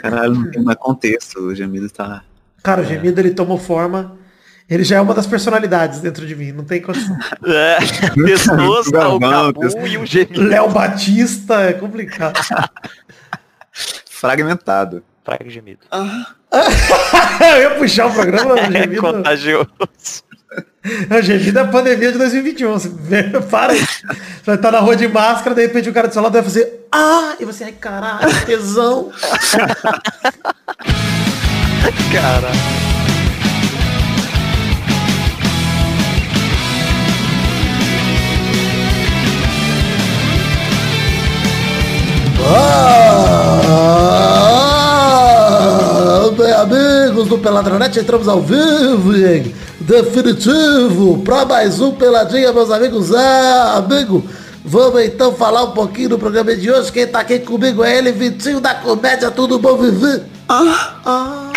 Caralho, não tem mais contexto. O gemido tá. Cara, o gemido ele tomou forma. Ele já é uma das personalidades dentro de mim, não tem condição. É, pessoas, tá, o Cabu e o gemido. Léo Batista é complicado. Fragmentado. Fraga e gemido. Eu ia puxar o programa, o É gemido. contagioso. O gemido é a pandemia de 2021. Você vê, para aí. Você vai estar na rua de máscara, de repente o cara do seu lado vai fazer. Ah! E você, ai caralho, tesão. Cara. Ah, amigos do Peladronete, entramos ao vivo, gente. Definitivo, pra mais um Peladinha, meus amigos. Ah, amigo, vamos então falar um pouquinho do programa de hoje. Quem tá aqui comigo é ele, Vitinho da Comédia, tudo bom, Vivi? Ah, ah.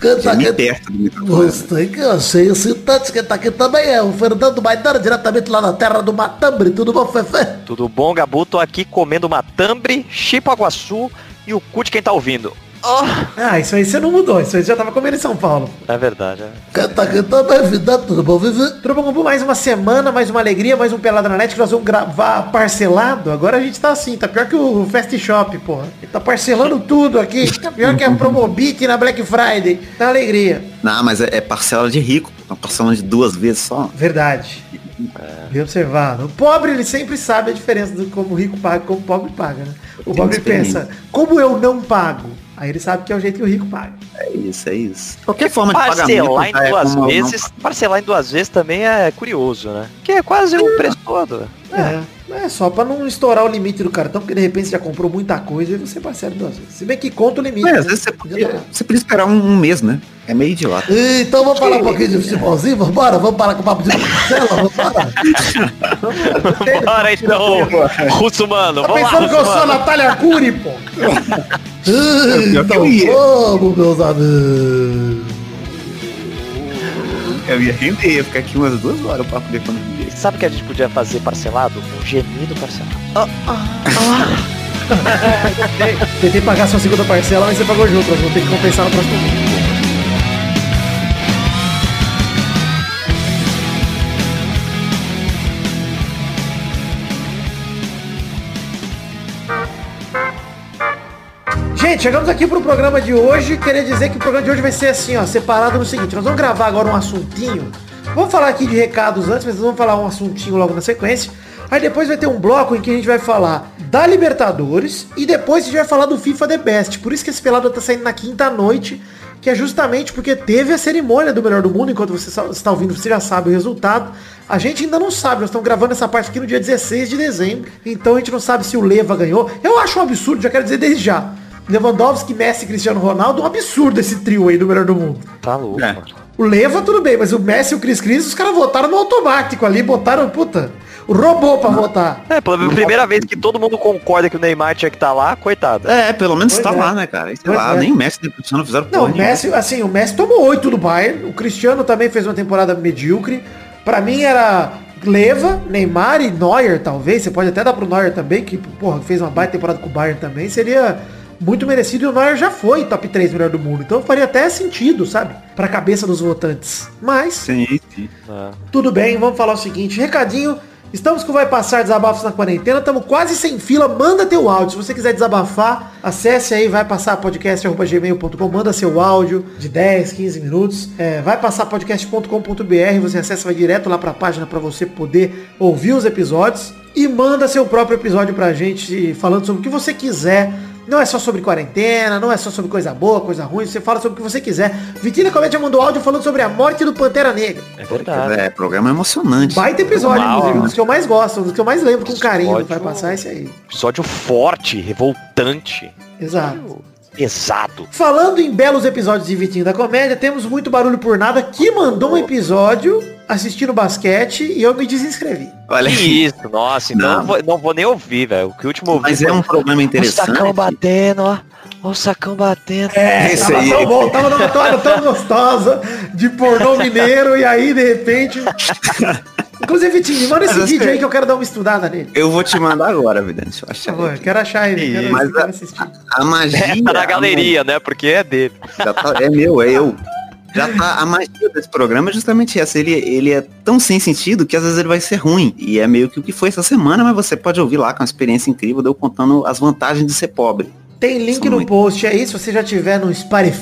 Quem tá aqui? perto do. Gostei que eu achei excitante. Quem tá aqui também é o Fernando Maidana, diretamente lá na terra do Matambre. Tudo bom, Fefe? Tudo bom, Gabu? Tô aqui comendo uma tambre, chipaguaçu e o cu de quem tá ouvindo. Oh, Ah, isso aí você não mudou. Isso aí você já tava comendo em São Paulo. é verdade. é. Quem tá aqui também, vida, tudo bom, Vivi? Tudo bom? Mais uma semana, mais uma alegria, mais um Pelada na Net que nós vamos gravar parcelado. Agora a gente tá assim, tá pior que o Fast Shop, porra. Ele tá parcelando tudo aqui. Tá pior que a Promobit na Black Friday. Tá alegria. Não, mas é, é parcela de rico. Uma parcela de duas vezes só. Verdade. Bem observado. O pobre, ele sempre sabe a diferença do como o rico paga e como o pobre paga, né? O pobre pensa, como eu não pago? Aí ele sabe que é o jeito que o rico paga. É isso, é isso. Qualquer forma de Parcelar pagamento em já é duas como não- vezes, parcelar em duas vezes também é curioso, né? Que é quase o preço todo. É. É só pra não estourar o limite do cartão, porque de repente você já comprou muita coisa e você parcela duas vezes. Se bem que conta o limite. É, né? às vezes você Podia você podia esperar um, um mês, né? É meio idiota. Então vamos falar um pouquinho de futebolzinho, vambora, vamos parar com o papo de parcela, vambora. Bora então, Russo Mano, Tá vamos lá, pensando que eu sou a. Natália Cury, pô. eu ia. vamos, meus amigos. Eu ia render, ia ficar aqui umas duas horas pra poder conseguir. Sabe o que a gente podia fazer parcelado? Um gemido parcelado. Tentei pagar sua segunda parcela, mas você pagou junto. Vamos ter que compensar no próximo mês. Gente, chegamos aqui pro programa de hoje. Queria dizer que o programa de hoje vai ser assim, ó, separado no seguinte. Nós vamos gravar agora um assuntinho. Vamos falar aqui de recados antes, mas vamos falar um assuntinho logo na sequência. Aí depois vai ter um bloco em que a gente vai falar da Libertadores e depois a gente vai falar do FIFA The Best. Por isso que esse pelado tá saindo na quinta noite, que é justamente porque teve a cerimônia do melhor do mundo. Enquanto você está ouvindo, você já sabe o resultado. A gente ainda não sabe, nós estamos gravando essa parte aqui no dia 16 de dezembro. Então a gente não sabe se o Leva ganhou. Eu acho um absurdo, já quero dizer desde já. Lewandowski, Messi e Cristiano Ronaldo, um absurdo esse trio aí do melhor do mundo. Tá louco, É. mano. O Leva tudo bem, mas o Messi e o Cris Cris, os caras votaram no automático ali, botaram, puta, o robô pra votar. É, pela primeira vez que todo mundo concorda que o Neymar tinha que estar lá, coitado. É, pelo menos Pois tá é. lá, né, cara? Sei lá, é. nem o Messi nem o Cristiano fizeram Não, o Messi, assim, o Messi tomou oito do Bayern, o Cristiano também fez uma temporada medíocre. Pra mim era Leva, Neymar e Neuer, talvez. Você pode até dar pro Neuer também, que, porra, fez uma baita temporada com o Bayern também. Seria muito merecido e o Neuer já foi top 3 melhor do mundo. Então faria até sentido, sabe? Pra cabeça dos votantes. Mas, Sim, sim. É. tudo bem, vamos falar o seguinte, recadinho. Estamos com o Vai Passar Desabafos na Quarentena, estamos quase sem fila, manda teu áudio. Se você quiser desabafar, acesse aí, vai passar podcast.gmail.com, manda seu áudio de 10, 15 minutos. É, vai passar podcast.com.br, você acessa, vai direto lá para a página para você poder ouvir os episódios. E manda seu próprio episódio pra gente, falando sobre o que você quiser. Não é só sobre quarentena, não é só sobre coisa boa, coisa ruim, você fala sobre o que você quiser. Vitina Comédia mandou áudio falando sobre a morte do Pantera Negra. É verdade. É, programa emocionante. Baita episódio, Mal, inclusive, um né? dos que eu mais gosto, um dos que eu mais lembro com carinho Vai Passar esse aí. Episódio forte, revoltante, Exato. Pesado. Falando em belos episódios de Vitinho da Comédia, temos muito barulho por nada que mandou um episódio assistindo basquete e eu me desinscrevi. Olha Que isso, nossa, então Não. não vou, não vou nem ouvir, velho. O que o último Mas é um problema o interessante. sacão batendo, ó. Ó o sacão batendo. É, Esse tava aí. tão bom, tava numa toada tão gostosa de pornô mineiro e aí, de repente, Inclusive, Vitinho, me manda esse Mas vídeo aí que eu quero dar uma estudada nele. Eu vou te mandar agora. Deixa eu Por achar. favor, aqui. quero achar ele. Quero, Mas quero a-. A magia. É, tá na galeria, né? Porque é dele. Já tá- é meu, é eu. Já tá, a magia desse programa é justamente essa. Ele, ele é tão sem sentido que às vezes ele vai ser ruim. E é meio que o que foi essa semana, mas você pode ouvir lá com uma experiência incrível, deu contando as vantagens de ser pobre. Tem link São no muito. post aí, se você já tiver no Spotify,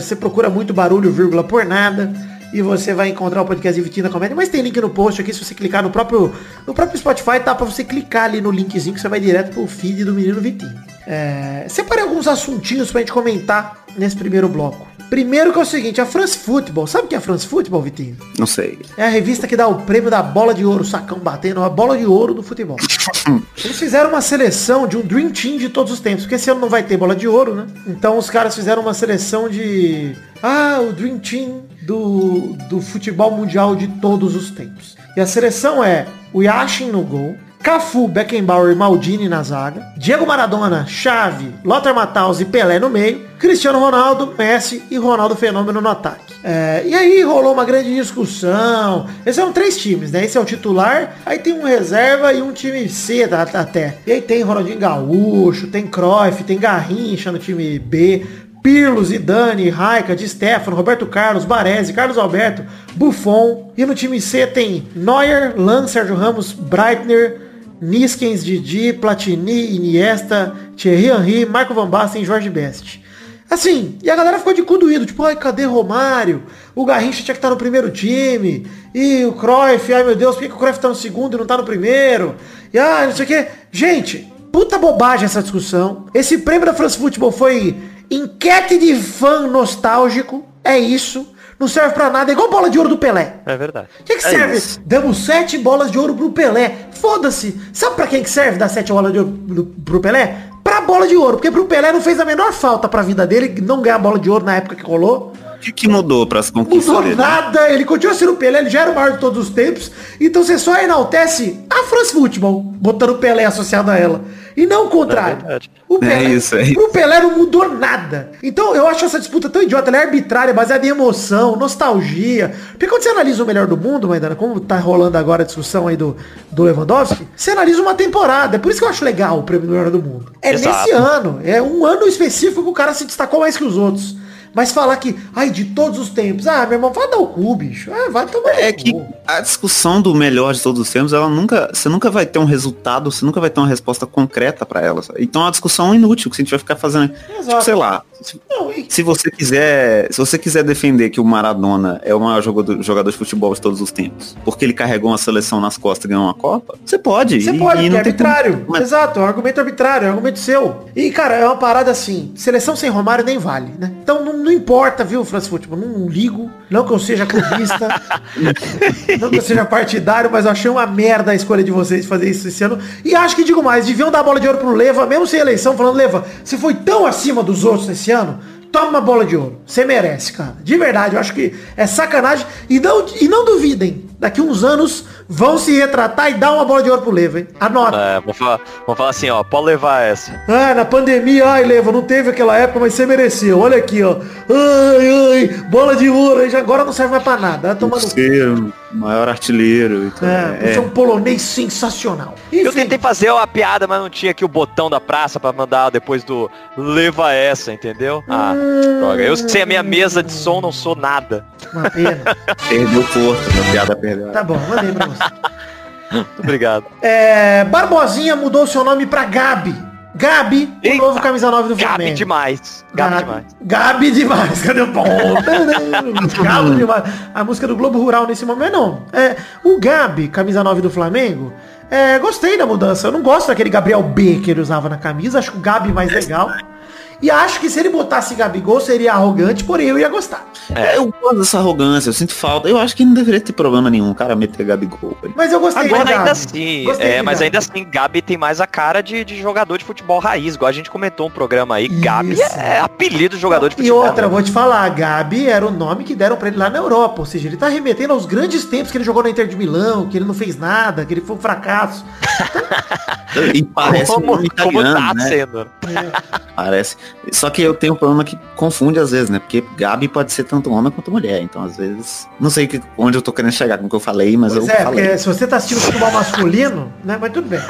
você procura muito barulho, vírgula por nada, e você vai encontrar o podcast de Vitinho da Comédia, mas tem link no post aqui, se você clicar no próprio, no próprio Spotify, tá pra você clicar ali no linkzinho que você vai direto pro feed do menino Vitinho. É, separei alguns assuntinhos pra gente comentar nesse primeiro bloco. Primeiro que é o seguinte, a France Football, sabe o que é a France Football, Vitinho? Não sei. É a revista que dá o prêmio da bola de ouro, sacão batendo, a bola de ouro do futebol. Eles fizeram uma seleção de um Dream Team de todos os tempos, porque esse ano não vai ter bola de ouro, né? Então os caras fizeram uma seleção de... Ah, o Dream Team do, do futebol mundial de todos os tempos. E a seleção é o Yashin no gol, Cafu, Beckenbauer e Maldini na zaga, Diego Maradona, Xavi, Lothar Matthaus e Pelé no meio, Cristiano Ronaldo, Messi e Ronaldo Fenômeno no ataque. É, e aí rolou uma grande discussão. Esses são três times, né? Esse é o titular, aí tem um reserva e um time C até. E aí tem Ronaldinho Gaúcho, tem Cruyff, tem Garrincha no time B, Pirlo, Zidane, Raika, Di Stefano, Roberto Carlos, Baresi, Carlos Alberto, Buffon. E no time C tem Neuer, Lan, Sérgio Ramos, Breitner, Niskens, Didi, Platini, Iniesta, Thierry Henry, Marco Van Basten e Jorge Best. Assim, e a galera ficou de cu doído, tipo, ai, cadê Romário? O Garrincha tinha que estar no primeiro time. E o Cruyff, ai meu Deus, por que, que o Cruyff tá no segundo e não tá no primeiro? E ah, não sei o que. Gente, puta bobagem essa discussão. Esse prêmio da France Football foi enquete de fã nostálgico. É isso. Não serve pra nada. É igual bola de ouro do Pelé. É verdade. O que, que É serve? isso. Damos sete bolas de ouro pro Pelé. Foda-se. Sabe pra quem que serve dar sete bolas de ouro pro- pro Pelé? Pra bola de ouro. Porque pro Pelé não fez a menor falta pra vida dele não ganhar bola de ouro na época que rolou. O que, que mudou para as conquistas Mudou dele? nada. Ele continua sendo o Pelé. Ele já era o maior de todos os tempos. Então você só enaltece a France Football. Botando o Pelé associado a ela. E não o contrário. É o Pelé, É isso, é isso. Pro Pelé não mudou nada. Então eu acho essa disputa tão idiota. Ela é arbitrária, baseada em emoção, nostalgia. Porque quando você analisa o melhor do mundo, Maidana, como tá rolando agora a discussão aí do, do Lewandowski, você analisa uma temporada. É por isso que eu acho legal o prêmio melhor do mundo. É Exato. nesse ano. É um ano específico que o cara se destacou mais que os outros. Mas falar que, ai, de todos os tempos, ah, meu irmão, vai dar o cu, bicho. Ah, vai tomar É que a discussão do melhor de todos os tempos, ela nunca, você nunca vai ter um resultado, você nunca vai ter uma resposta concreta pra ela. Então é uma discussão inútil que a gente vai ficar fazendo. Exato. Tipo, sei lá. Se- Não, e- Se você quiser, se você quiser defender que o Maradona é o maior jogador, jogador de futebol de todos os tempos, porque ele carregou uma seleção nas costas e ganhou uma Copa, você pode. Você e, pode, e porque é tem como- arbitrário. Mas- Exato, é um argumento arbitrário, é um argumento seu. E, cara, é uma parada assim, seleção sem Romário nem vale, né? Então não, não importa, viu, France Futebol, não ligo, não que eu seja clubista, não que eu seja partidário, mas eu achei uma merda a escolha de vocês de fazer isso esse ano. E acho que, digo mais, deviam dar a bola de ouro pro Leva, mesmo sem eleição, falando, Leva, você foi tão acima dos outros esse ano, toma uma bola de ouro. Você merece, cara. De verdade, eu acho que é sacanagem. E não, e não duvidem, daqui uns anos vão se retratar e dar uma bola de ouro pro Leva, hein? Anota. É, vamos falar, vamos falar assim, ó, pode levar essa. Ah, na pandemia, ai, Leva, não teve aquela época, mas você mereceu. Olha aqui, ó. Ai, ai, bola de ouro, aí já agora não serve mais pra nada. Vai tomar no cu. Ser o maior artilheiro. Então, É, você é um polonês sensacional. Eu Enfim, tentei fazer uma piada, mas não tinha aqui o botão da praça pra mandar depois do leva essa, entendeu? Ah, droga. Eu sei a minha mesa de som não sou nada. uma pena. Perdeu força, a piada perdeu. Tá bom, mandei pra você. Muito obrigado. É, Barbosinha mudou seu nome pra Gabi. Gabi, o Eita. novo camisa 9 do Flamengo. Gabi demais. Gabi demais. Gabi demais. Cadê o bom? Gabi demais. A música do Globo Rural nesse momento, não. É, o Gabi, camisa 9 do Flamengo, é, gostei da mudança. Eu não gosto daquele Gabriel B que ele usava na camisa. Acho que o Gabi mais legal. E acho que se ele botasse Gabigol seria arrogante, porém eu ia gostar. É. Eu gosto dessa arrogância, eu sinto falta. Eu acho que não deveria ter problema nenhum o cara meter Gabigol. velho. Mas eu gostei Agora da ainda Gabi. assim, Gostei é, mas Gabi. ainda assim, Gabi tem mais a cara de, de jogador de futebol raiz, igual a gente comentou um programa aí. Gabi Isso. é apelido de jogador de E futebol. outra, vou te falar, Gabi era o nome que deram pra ele lá na Europa. Ou seja, ele tá remetendo aos grandes tempos que ele jogou na Inter de Milão, que ele não fez nada, que ele foi um fracasso. E parece um como, como italiano, tá né? sendo. Parece. Só que eu tenho um problema que confunde às vezes, né? Porque Gabi pode ser tanto homem quanto mulher. Então, às vezes. Não sei que, onde eu tô querendo chegar com o que eu falei, mas Pois eu é, falei. se você tá assistindo futebol masculino, né? Mas tudo bem.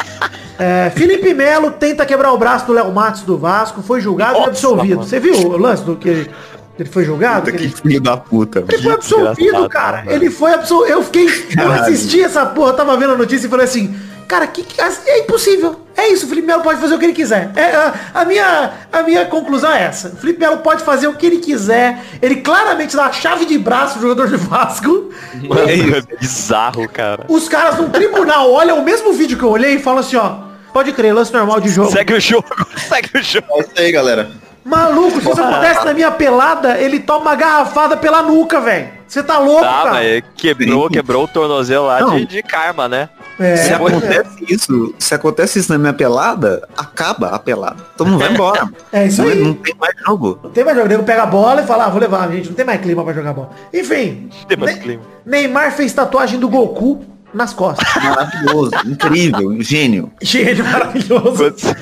É, Felipe Melo tenta quebrar o braço do Léo Matos do Vasco, foi julgado e Nossa, absolvido. mano. Você viu o lance do que ele, ele foi julgado? Puta Que que ele, filho da puta. ele foi absolvido, cara. mano. Ele foi absolvido. Eu fiquei. Eu Caralho. assisti essa porra, eu tava vendo a notícia e falei assim. Cara, que, que- é impossível. É isso, o Felipe Melo pode fazer o que ele quiser. É, a, a minha, a minha conclusão é essa. O Felipe Melo pode fazer o que ele quiser. Ele claramente dá a chave de braço pro jogador de Vasco. Mano, É isso. é bizarro, cara. Os caras no tribunal olham o mesmo vídeo que eu olhei e falam assim, ó. Pode crer, lance normal de jogo. Segue o jogo, segue o jogo. É isso aí, galera. Maluco, se isso acontece na minha pelada, ele toma uma garrafada pela nuca, velho. Você tá louco, Tá, cara? mas quebrou, quebrou o tornozelo lá Não. de, de karma, né? É, se pois é. acontece isso, se acontece isso na minha pelada, acaba a pelada. Todo mundo vai embora. É isso não, aí. não tem mais jogo. Não tem mais jogo. O nego pega a bola e fala, ah, vou levar, gente. Não tem mais clima pra jogar bola. Enfim. Tem mais Ne- clima. Neymar fez tatuagem do Goku nas costas. Maravilhoso, incrível, gênio. Gênio maravilhoso.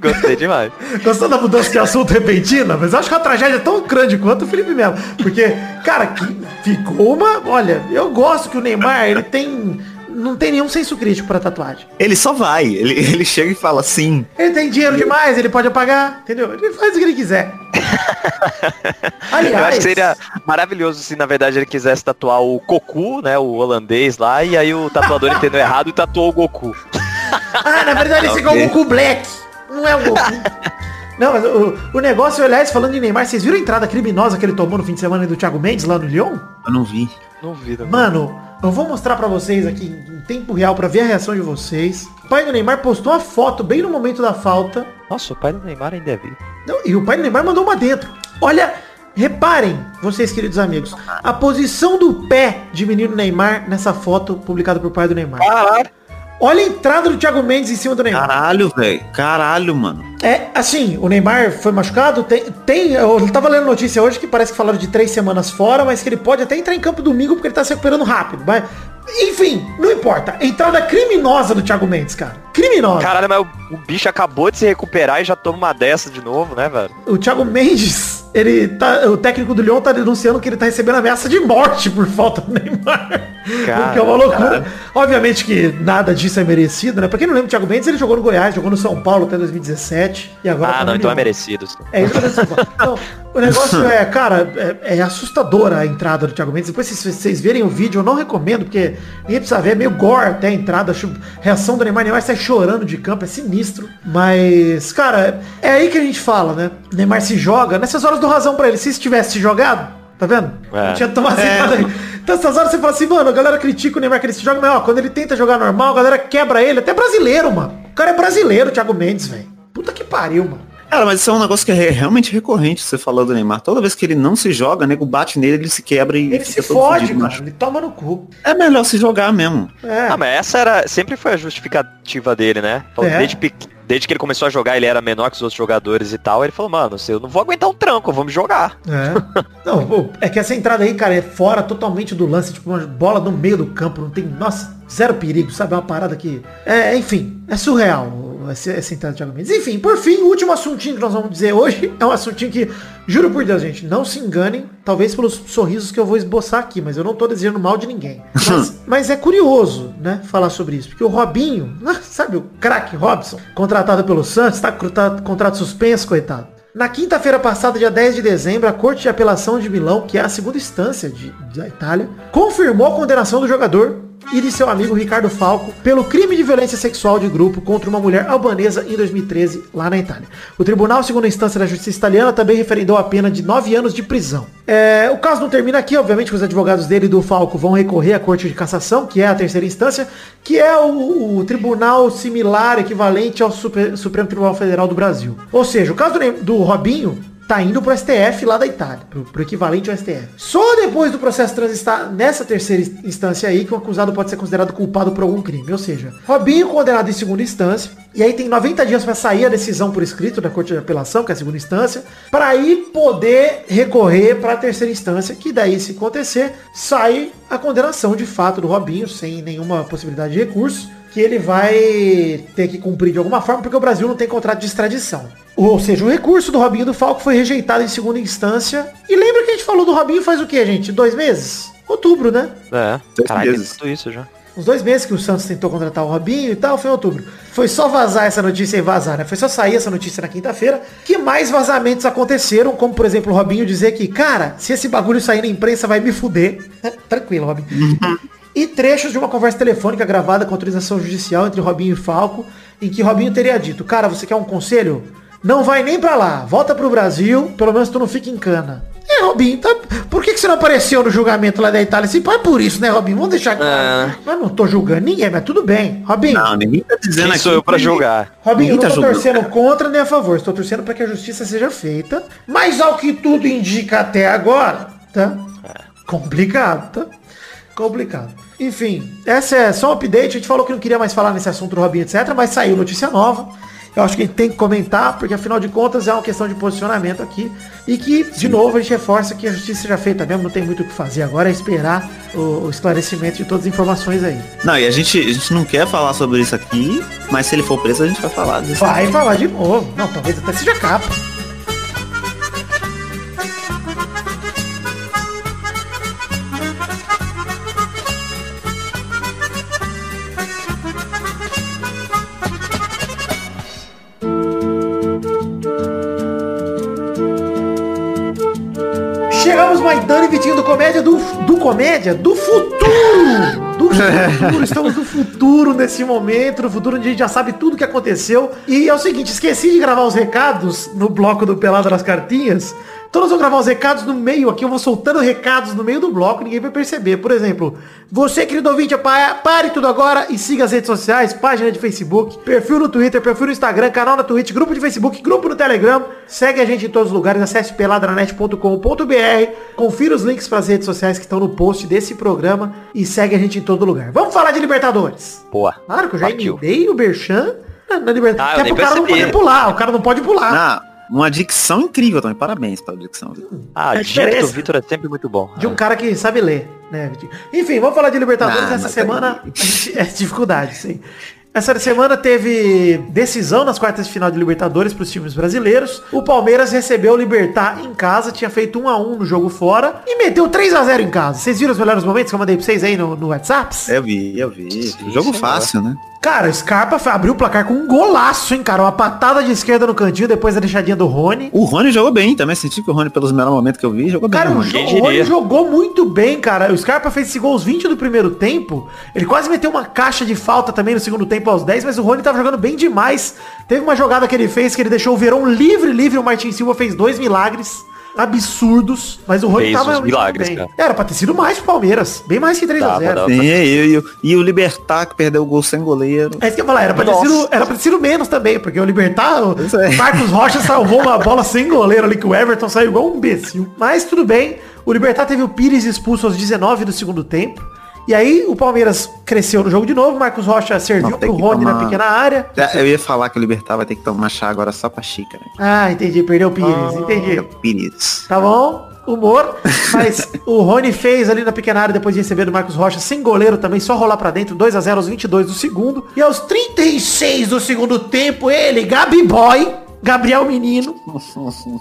Gostei, demais. Gostou da mudança de assunto repentina? Mas eu acho que a tragédia é tão grande quanto o Felipe Melo. Porque, cara, que ficou uma. Olha, eu gosto que o Neymar, ele tem. Não tem nenhum senso crítico pra tatuagem. Ele só vai, ele, ele chega e fala sim. Ele tem dinheiro demais, ele pode apagar, entendeu? Ele faz o que ele quiser. Aliás, Eu acho que seria maravilhoso se na verdade ele quisesse tatuar o Goku, né? O holandês lá, e aí o tatuador entendeu errado e tatuou o Goku. Ah, na verdade esse é o Ok. Goku Black. Não é o Goku. Não, mas o, o negócio, aliás, falando de Neymar, vocês viram a entrada criminosa que ele tomou no fim de semana do Thiago Mendes lá no Lyon? Eu não vi. Não vi, não. Mano, eu vou mostrar pra vocês aqui em tempo real pra ver a reação de vocês. O pai do Neymar postou uma foto bem no momento da falta. Nossa, o pai do Neymar ainda é vivo. Não, e o pai do Neymar mandou uma dentro. Olha, reparem, vocês queridos amigos, a posição do pé de menino Neymar nessa foto publicada por pai do Neymar. Caralho. Olha a entrada do Thiago Mendes em cima do Neymar. Caralho, velho. Caralho, mano. É, assim, o Neymar foi machucado, tem, tem, eu tava lendo notícia hoje que parece que falaram de três semanas fora, mas que ele pode até entrar em campo domingo porque ele tá se recuperando rápido, mas, enfim, não importa. Entrada criminosa do Thiago Mendes, cara. Criminosa. Caralho, mas o, o bicho acabou de se recuperar e já toma uma dessa de novo, né, velho? O Thiago Mendes, ele tá, o técnico do Lyon tá denunciando que ele tá recebendo ameaça de morte por falta do Neymar. Cara, que é uma loucura. Obviamente que nada disso é merecido, né? Pra quem não lembra, o Thiago Mendes, ele jogou no Goiás, jogou no São Paulo até 2017 e agora tá Ah, no não, então é merecido. É isso que eu tô falando. Então, o negócio é, cara, é, é assustadora a entrada do Thiago Mendes. Depois, se vocês verem o vídeo, eu não recomendo, porque ninguém precisa ver, é meio gore até a entrada. acho- reação do Neymar, Neymar sai chorando de campo, é sinistro. Mas, cara, é aí que a gente fala, né? O Neymar se joga, nessas horas do razão pra ele. Se isso tivesse se jogado, tá vendo? É. Não tinha tomado nada aí. Então, essas horas você fala assim, mano, a galera critica o Neymar que ele se joga, mas ó, quando ele tenta jogar normal, a galera quebra ele, até brasileiro, mano. O cara é brasileiro, o Thiago Mendes, velho. Puta que pariu, mano. Cara, mas isso é um negócio que é realmente recorrente, você falou do Neymar. Toda vez que ele não se joga, nego bate nele, ele se quebra e Ele se fode, fudido, cara. macho. Ele toma no cu. É melhor se jogar mesmo. É. Ah, mas essa era, sempre foi a justificativa dele, né? É. Desde, pequ- desde que ele começou a jogar, ele era menor que os outros jogadores e tal. Ele falou, mano, eu não vou aguentar um tranco, vamos jogar. É. Não, é que essa entrada aí, cara, é fora totalmente do lance, tipo uma bola no meio do campo, não tem, nossa, zero perigo, sabe? É uma parada que, é, enfim, é surreal essa, essa entrada do Thiago Mendes. Enfim, por fim, o último assuntinho que nós vamos dizer hoje é um assuntinho que, juro por Deus, gente, não se enganem, talvez pelos sorrisos que eu vou esboçar aqui, mas eu não tô desejando mal de ninguém. Mas, mas é curioso, né, falar sobre isso, porque o Robinho, sabe o craque Robson, contratado pelo Santos, tá, tá contrato suspenso, coitado. Na quinta-feira passada, dia 10 de dezembro, a Corte de Apelação de Milão, que é a segunda instância de- da Itália, confirmou a condenação do jogador e de seu amigo Ricardo Falco pelo crime de violência sexual de grupo contra uma mulher albanesa em 2013, lá na Itália. O Tribunal Segunda Instância da Justiça Italiana também referendou a pena de nove anos de prisão. É, o caso não termina aqui, obviamente os advogados dele e do Falco vão recorrer à Corte de Cassação, que é a terceira instância, que é o, o tribunal similar, equivalente ao Super- Supremo Tribunal Federal do Brasil. Ou seja, o caso do, do Robinho tá indo pro STF lá da Itália, pro, pro equivalente ao STF. Só depois do processo transitar nessa terceira instância aí que o acusado pode ser considerado culpado por algum crime. Ou seja, Robinho condenado em segunda instância, e aí tem 90 dias para sair a decisão por escrito da Corte de Apelação, que é a segunda instância, para aí poder recorrer para a terceira instância, que daí se acontecer, sai a condenação de fato do Robinho, sem nenhuma possibilidade de recurso, que ele vai ter que cumprir de alguma forma, porque o Brasil não tem contrato de extradição. Ou seja, o recurso do Robinho do Falco foi rejeitado em segunda instância. E lembra que a gente falou do Robinho faz o quê, gente? Dois meses? Outubro, né? É, Dois caralho, meses. tudo isso já. Uns dois meses que o Santos tentou contratar o Robinho e tal, foi em outubro. Foi só vazar essa notícia e vazar, né? Foi só sair essa notícia na quinta-feira que mais vazamentos aconteceram, como por exemplo o Robinho dizer que, cara, se esse bagulho sair na imprensa vai me fuder. É, tranquilo, Robinho. e trechos de uma conversa telefônica gravada com autorização judicial entre Robinho e Falco, em que Robinho teria dito, cara, você quer um conselho? Não vai nem pra lá, volta pro Brasil, pelo menos tu não fica em cana. É, Robinho, tá... por que, que você não apareceu no julgamento lá da Itália? Assim, é por isso, né, Robinho? Vamos deixar claro. É. Mas não tô julgando ninguém, mas tudo bem. Robinho, Não, ninguém tá dizendo aqui. sou eu pra que- julgar? Robinho, eu Ninguém não tá tô julgando. torcendo contra nem a favor. Estou torcendo para que a justiça seja feita. Mas ao que tudo indica até agora, tá? Complicado, tá? Complicado. Enfim, essa é só um update. A gente falou que não queria mais falar nesse assunto do Robinho, etc. Mas saiu notícia nova. Eu acho que a gente tem que comentar, porque afinal de contas é uma questão de posicionamento aqui. E que, de novo, a gente reforça que a justiça seja feita mesmo, não tem muito o que fazer. Agora é esperar o, o esclarecimento de todas as informações aí. Não, e a gente, a gente não quer falar sobre isso aqui, mas se ele for preso, a gente vai falar disso. Vai falar de novo. Não, talvez até seja capa. Comédia, do futuro! Do futuro, estamos no futuro nesse momento, no futuro onde a gente já sabe tudo que aconteceu. E é o seguinte, esqueci de gravar os recados no bloco do Pelado das Cartinhas. Então nós vamos gravar os recados no meio aqui, eu vou soltando recados no meio do bloco, ninguém vai perceber. Por exemplo, você, querido ouvinte, pa- pare tudo agora e siga as redes sociais, página de Facebook, perfil no Twitter, perfil no Instagram, canal na Twitch, grupo de Facebook, grupo no Telegram. Segue a gente em todos os lugares, acesse peladranet.com.br, confira os links para as redes sociais que estão no post desse programa e segue a gente em todo lugar. Vamos falar de Libertadores. Boa. Claro que eu já Partiu. emendei o Berchan na, na Libertadores. Ah, Até pro cara não percebi. pode pular, o cara não pode pular. Ah, uma dicção incrível também. Parabéns pela dicção. Ah, É a dica do diferença. Vitor é sempre muito bom. De um cara que sabe ler, né, Vitinho? Enfim, vamos falar de Libertadores Ah, essa semana. é dificuldade, sim. Essa semana teve decisão nas quartas de final de Libertadores para os times brasileiros. O Palmeiras recebeu o Libertar em casa, tinha feito 1 a 1 no jogo fora e meteu 3 a 0 em casa. Vocês viram os melhores momentos que eu mandei pra vocês aí no, no WhatsApp? Eu vi, eu vi. Jogo senhor. fácil, né? Cara, o Scarpa abriu o placar com um golaço, hein, cara? Uma patada de esquerda no cantinho, depois a deixadinha do Rony. O Rony jogou bem também. Senti que o Rony, pelos melhores momentos que eu vi, jogou bem. Cara, o o, Rony. jo- Quem o Rony jogou muito bem, cara. O Scarpa fez esse gol aos 20 do primeiro tempo. Ele quase meteu uma caixa de falta também no segundo tempo aos 10, mas o Rony tava jogando bem demais. Teve uma jogada que ele fez que ele deixou o Verão livre, livre. O Martin Silva fez dois milagres absurdos, mas o Rony Fez tava milagres, bem. cara. Era pra ter sido mais pro Palmeiras. Bem mais que 3 a Dava, 0 dava. Sim, e, e- e o Libertar que perdeu o gol sem goleiro. É isso que eu ia falar, era pra, ter sido, era pra ter sido menos também, porque o Libertar, o. Marcos Rocha salvou uma bola sem goleiro ali, que o Everton saiu igual um imbecil. Mas tudo bem, o Libertar teve o Pires expulso aos 19 do segundo tempo. E aí o Palmeiras cresceu no jogo de novo, Marcos Rocha serviu Não, pro Rony na tomar- pequena área. É, Eu ia falar que o Libertar vai ter que tomar chá agora só pra xícara. Ah, entendi, perdeu o Pires, entendi. É o Pires. Tá bom? Humor. Mas o Rony fez ali na pequena área depois de receber do Marcos Rocha, sem goleiro também, só rolar pra dentro, 2 a 0 aos 22 do segundo. E aos 36 do segundo tempo, ele, Gabi Boy, Gabriel Menino,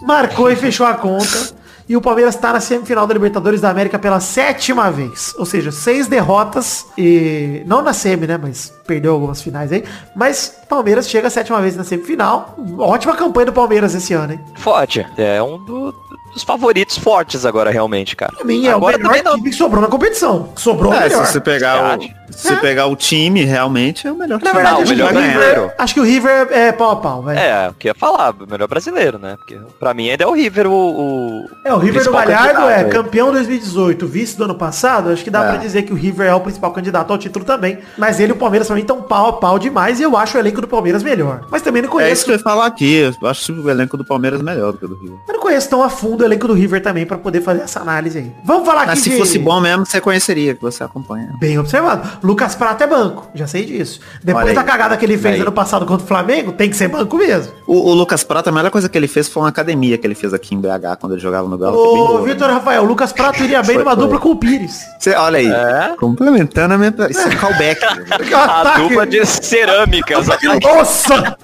marcou e fechou a conta. E o Palmeiras tá na semifinal da Libertadores da América pela sétima vez. Ou seja, seis derrotas e... Não na semi, né? Mas perdeu algumas finais aí. Mas Palmeiras chega a sétima vez na semifinal. Ótima campanha do Palmeiras esse ano, hein? Forte. É um do- dos favoritos fortes agora, realmente, cara. Pra mim é agora o melhor também não- time que sobrou na competição. Sobrou o É, se melhor. você pegar o. se você pegar o time, realmente é o melhor Na time. verdade, Não, o que melhor o River, brasileiro. acho que o River é pau a pau, velho. É, É, o que ia falar, o melhor brasileiro, né? Porque pra mim ainda é o River o. o o River do principal Galhardo candidato é aí. campeão 2018, vice do ano passado. Acho que dá É. pra dizer que o River é o principal candidato ao título também. Mas ele e o Palmeiras pra mim estão pau a pau demais e eu acho o elenco do Palmeiras melhor. Mas também não É conheço. isso que eu ia falar aqui. Eu acho o elenco do Palmeiras melhor do que o do Rio. Eu não conheço tão a fundo o elenco do River também pra poder fazer essa análise aí. Vamos falar aqui Mas se de... fosse bom mesmo, você conheceria, que você acompanha. Bem observado. Lucas Prata é banco, já sei disso. Depois da cagada que ele fez ano passado contra o Flamengo, tem que ser banco mesmo. O, o Lucas Prata, a melhor coisa que ele fez foi uma academia que ele fez aqui em BH quando ele jogava no Galo. é Ô, boa, Vitor né? Rafael, o Lucas Prato iria bem Foi, numa foi. dupla com o Pires. Você, olha aí, É? complementando a minha... Isso é callback. A dupla de cerâmicas. Nossa!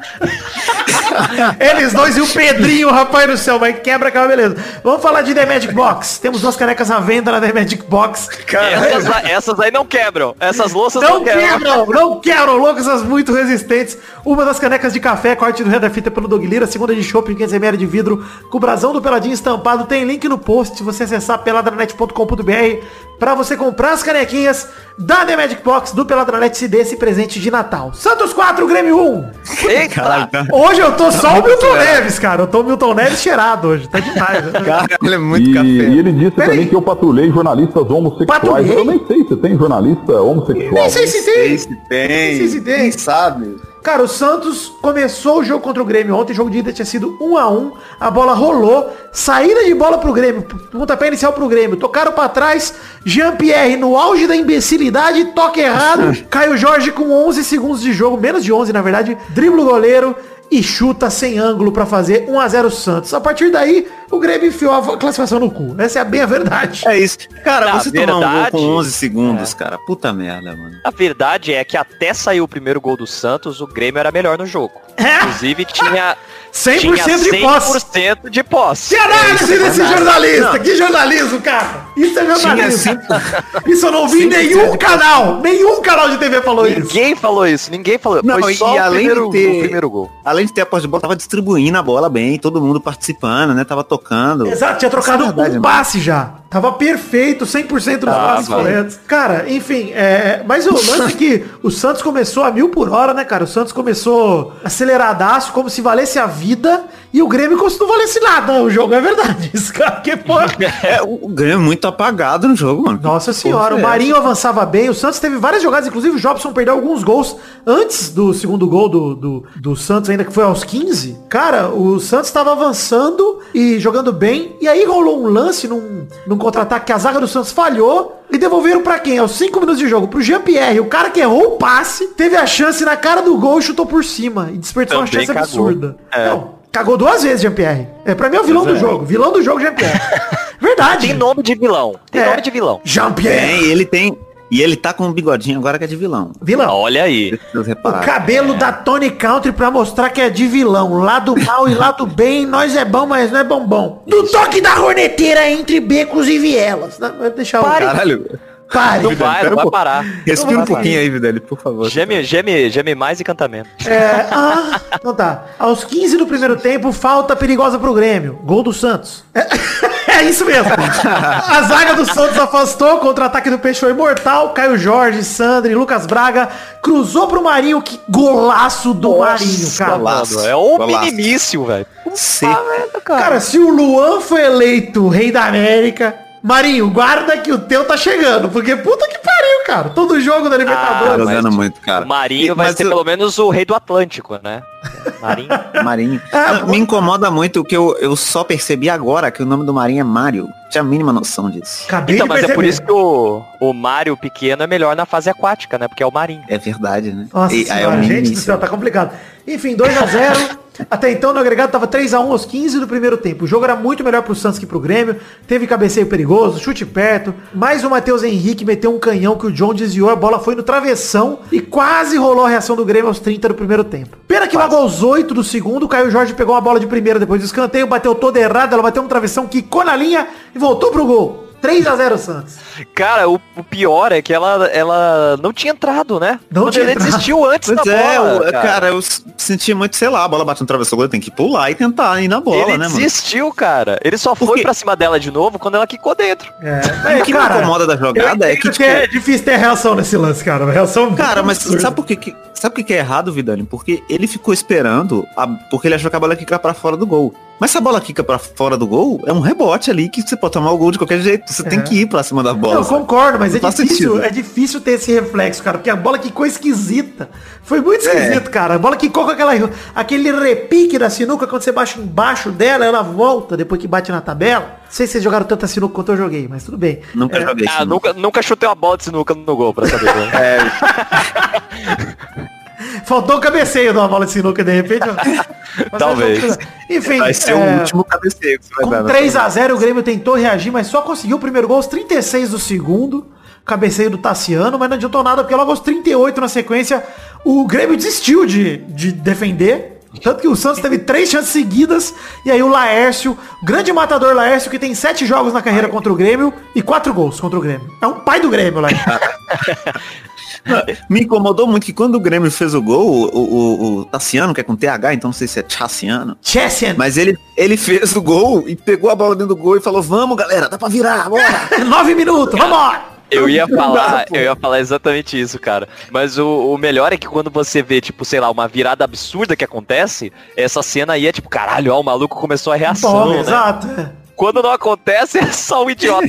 Eles dois e o Pedrinho, rapaz do céu, mas quebra aquela beleza. Vamos falar de The Magic Box. Temos duas canecas à venda na The Magic Box. Essas, aí- essas aí não quebram. Essas louças não, Não quebram. quebram, não quebram, loucas, muito resistentes. Uma das canecas de café, corte do Red da Fita pelo Dog Lira, a segunda de chopp, 500ml de vidro, com o brasão do Peladinho estampado. Tem link no post, se você acessar peladranet.com.br pra você comprar as canequinhas da The Magic Box do Peladranet se dê esse presente de Natal. Santos 4, Grêmio 1. Eita! Caralho, tá- Hoje eu tô só o muito Milton. Neves, cara. Eu tô o Milton Neves cheirado hoje. Tá demais. né? Caralho, é muito E, café. e ele disse Peraí. também que eu patrulhei jornalistas homossexuais. Patrulhei? Eu nem sei se tem jornalista homossexual. Nem sei se tem. Sei se tem. Sei se tem. Quem sabe? Cara, o Santos começou o jogo contra o Grêmio ontem, o jogo de ida tinha sido 1 a 1 a bola rolou, saída de bola pro Grêmio, pontapé inicial pro Grêmio, tocaram pra trás, Jean-Pierre no auge da imbecilidade, toque errado, Caio Jorge com 11 segundos de jogo, menos de 11 na verdade, dribla o goleiro e chuta sem ângulo pra fazer 1 a 0 Santos. A partir daí, o Grêmio enfiou a classificação no cu. Essa é a bem a verdade. É isso. Cara, Na você tomar um gol verdade- com 11 segundos, cara. Puta merda, mano. A verdade é que até sair o primeiro gol do Santos, o Grêmio era melhor no jogo. É? Inclusive tinha 100% de posse. 100% de posse. Que análise desse verdade. jornalista! Que jornalismo, cara! Isso é jornalismo! Isso eu não vi em nenhum canal! Nenhum canal de TV falou isso! Ninguém falou isso, ninguém falou. Não, Foi e só o além primeiro, de ter- o primeiro gol. Além de ter a posse de bola, tava distribuindo a bola bem, todo mundo participando, né? Tava tocando. Exato, tinha trocado Isso é verdade, um mano. passe já. Tava perfeito, 100% dos Tava. passes corretos. Cara, enfim, é, mas o lance é que o Santos começou a mil por hora, né, cara? O Santos começou aceleradaço, como se valesse a vida, e o Grêmio não valesse nada. O jogo é verdade. Isso, que porra. É, o o Grêmio é muito apagado no jogo, mano. Nossa senhora, o é Marinho avançava bem, o Santos teve várias jogadas, inclusive o Jobson perdeu alguns gols antes do segundo gol do, do, do Santos, ainda que foi aos 15. Cara, o Santos estava avançando e jogando bem, e aí rolou um lance num, num contra-ataque que a zaga do Santos falhou. E devolveram pra quem? Aos 5 minutos de jogo. Pro Jean-Pierre, o cara que errou o passe, teve a chance na cara do gol e chutou por cima. E desperdiçou uma chance cagou. absurda. É. Não, cagou duas vezes, Jean-Pierre. É, pra mim é o vilão do jogo. Vilão do jogo, Jean-Pierre. Verdade. Tem nome de vilão. Tem É. nome de vilão. Jean-Pierre. Ele tem. E ele tá com um bigodinho agora que é de vilão. Vilão. Olha aí. O cabelo da Tony Country pra mostrar que é de vilão. Lado mal e lado bem, nós é bom, mas não é bombom. Do toque da horneteira entre becos e vielas. Não, Vou deixar o cara. Caralho. Pare. Não vai, um vai pouco. parar. Respira um vai pouquinho aí, Vidal, por favor. Geme, geme, geme mais e cantamento. É, ah, então tá. Aos 15 do primeiro tempo, falta perigosa pro Grêmio. Gol do Santos. É, é isso mesmo. A zaga do Santos afastou, contra-ataque do Peixão imortal. Caio Jorge, Sandri, Lucas Braga. Cruzou pro Marinho. Que golaço do Marinho, cara. golaço. É um Golaço. minimício, velho. Se- Cara, se o Luan foi eleito rei da América, Marinho, guarda que o teu tá chegando. Porque puta que pariu, cara. Todo jogo da Tá Libertadores. jogando muito, cara. O Marinho E- vai mas ser eu- pelo menos o rei do Atlântico, né? Marinho. Marinho. Ah, Não, me incomoda muito que eu, eu só percebi agora que o nome do Marinho é Mário. Tinha a mínima noção disso. Acabei Então, mas é perceber. por isso que o, o Mário pequeno é melhor na fase aquática, né? Porque é o Marinho. É verdade, né? Nossa E- é senhora, o gente do início. céu, tá complicado. Enfim, 2 a 0 Até então no agregado tava 3 a 1 aos 15 do primeiro tempo. O jogo era muito melhor pro Santos que pro Grêmio. Teve cabeceio perigoso, chute perto. Mais o Matheus Henrique meteu um canhão que o John desviou. A bola foi no travessão e quase rolou a reação do Grêmio aos 30 do primeiro tempo. Pena que logo aos 8 do segundo, o Caio Jorge pegou a bola de primeira depois do escanteio, bateu toda errada, ela bateu um travessão, quicou na linha e voltou pro gol. 3 a 0 Santos. Cara, o, o pior é que ela, ela não tinha entrado, né? Não O tinha entrado. desistiu antes Pois da é, bola, o- cara. cara. eu senti muito, sei lá, a bola bate no travessão, eu tenho que pular e tentar ir na bola, Ele né, mano? desistiu, cara. Ele só foi pra cima dela de novo quando ela quicou dentro. É, O que me incomoda da jogada é que, tipo, é difícil ter reação nesse lance, cara. Reação Cara, mas absurda. sabe por que, que- sabe por que que é errado, Vidani? Porque ele ficou esperando, a- porque ele achou que a bola ia quicar pra fora do gol. Mas se a bola quica pra fora do gol, é um rebote ali que você pode tomar o gol de qualquer jeito. Você tem que ir pra cima da bola. Eu sabe? concordo, mas Não é difícil, sentido. é difícil ter esse reflexo, cara, porque a bola quicou esquisita. Foi muito É. esquisito, cara. A bola quicou com aquela, aquele repique da sinuca, quando você baixa embaixo dela, ela volta depois que bate na tabela. Não sei se vocês jogaram tanta sinuca quanto eu joguei, mas tudo bem. Nunca joguei isso. Ah, não. nunca, nunca chutei uma bola de sinuca no gol pra saber. né? Faltou o cabeceio de uma bola de sinuca, de repente. Talvez. Enfim, Vai ser é, o último cabeceio. Com né? 3 a 0 o Grêmio tentou reagir, mas só conseguiu o primeiro gol aos 36 do segundo. Cabeceio do Tassiano, mas não adiantou nada, porque logo aos 38 na sequência, o Grêmio desistiu de, de defender. Tanto que o Santos teve três chances seguidas. E aí o Laércio, grande matador Laércio, que tem sete jogos na carreira contra o Grêmio e quatro gols contra o Grêmio. É um pai do Grêmio, Laércio. Me incomodou muito que quando o Grêmio fez o gol, o, o, o Tassiano, que é com TH, então não sei se é Tassiano. Chessian. Mas ele, ele fez o gol e pegou a bola dentro do gol e falou, vamos galera, dá pra virar, bora. Nove minutos, vambora! Eu ia falar, eu ia falar exatamente isso, cara. Mas o, o melhor é que quando você vê, tipo, sei lá, uma virada absurda que acontece, essa cena aí é tipo, caralho, ó, o maluco começou a reação, Bom, né? exato. Quando não acontece, é só o idiota.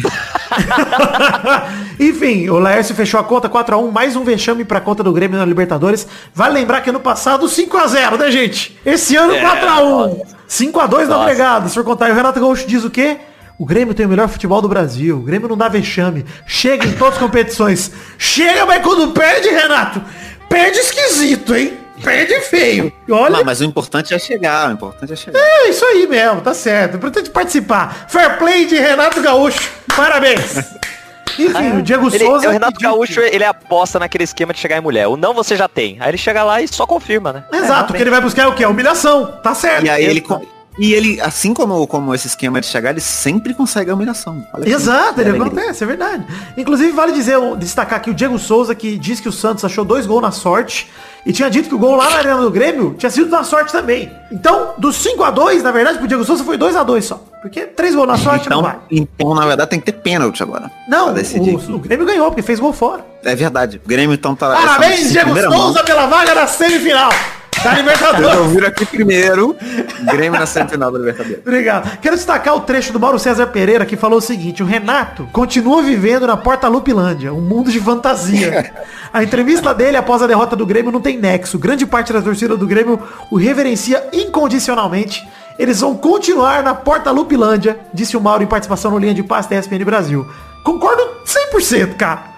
Enfim, o Laércio fechou a conta 4x1, mais um vexame pra conta do Grêmio na Libertadores. Vale lembrar que ano passado 5x0, né, gente? Esse ano É, 4x1. 5x2 não Nossa. agregado. Se for contar, e o Renato Gaúcho diz o quê? O Grêmio tem o melhor futebol do Brasil. O Grêmio não dá vexame. Chega em todas as competições. Chega, mas quando perde, Renato, perde esquisito, hein? Perde feio. E Olha, Não, mas o importante é chegar, o importante é chegar. é isso aí mesmo, tá certo. Importante participar. Fair play de Renato Gaúcho. Parabéns. Enfim, o Diego Ele- Souza. o Renato pediu- Gaúcho, ele aposta naquele esquema de chegar em mulher. O não você já tem. Aí ele chega lá e só confirma, né? Exato, o que ele vai buscar é o quê? A humilhação. Tá certo. E aí ele, e ele, assim como, como esse esquema de chegar, ele sempre consegue a humilhação. Olha Exato, ele acontece, é verdade. Inclusive, vale dizer, destacar aqui o Diego Souza, que diz que o Santos achou dois gols na sorte. E tinha dito que o gol lá na arena do Grêmio tinha sido na sorte também. Então, dos 5 a 2 na verdade, pro Diego Souza foi 2 a 2 só. Porque três gols na sorte não vai. Então, então, na verdade, tem que ter pênalti agora. Não, o, o Grêmio ganhou, porque fez gol fora. É verdade. O Grêmio então tá. Parabéns, Diego Souza, mão. pela vaga na semifinal da Vocês Libertadores. ouviram aqui primeiro. Grêmio na semifinal da Libertadores. Obrigado. Quero destacar o trecho do Mauro César Pereira que falou o seguinte: o Renato continua vivendo na Porta Lupilândia, um mundo de fantasia. A entrevista dele após a derrota do Grêmio não tem nexo. Grande parte da torcida do Grêmio o reverencia incondicionalmente. Eles vão continuar na Porta Lupilândia, disse o Mauro em participação no Linha de Paz da ESPN Brasil. Concordo 100%, cara.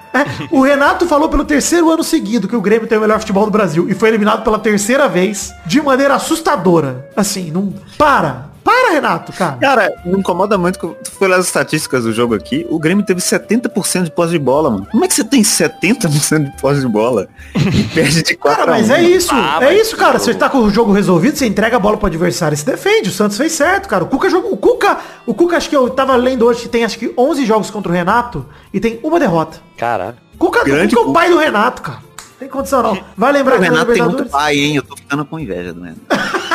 O Renato falou pelo terceiro ano seguido que o Grêmio tem o melhor futebol do Brasil e foi eliminado pela terceira vez de maneira assustadora. Assim, não. Para! Para, Renato, cara. Cara, me incomoda muito que tu foi lá as estatísticas do jogo aqui. O Grêmio teve 70% de posse de bola, mano. Como é que você tem 70% de posse de bola e perde de 4 Cara, mas a 1? é isso. Ah, é isso, cara. Você tá com o jogo resolvido, você entrega a bola pro adversário e se defende. O Santos fez certo, cara. O Cuca jogou. O Cuca, o Cuca acho que eu tava lendo hoje que tem acho que 11 jogos contra o Renato e tem uma derrota. Caralho. Cuca, Grande Cuca é o pai do Renato, cara. Tem condição não. Vai lembrar O Renato tem muito pai, hein? Eu tô ficando com inveja do Renato.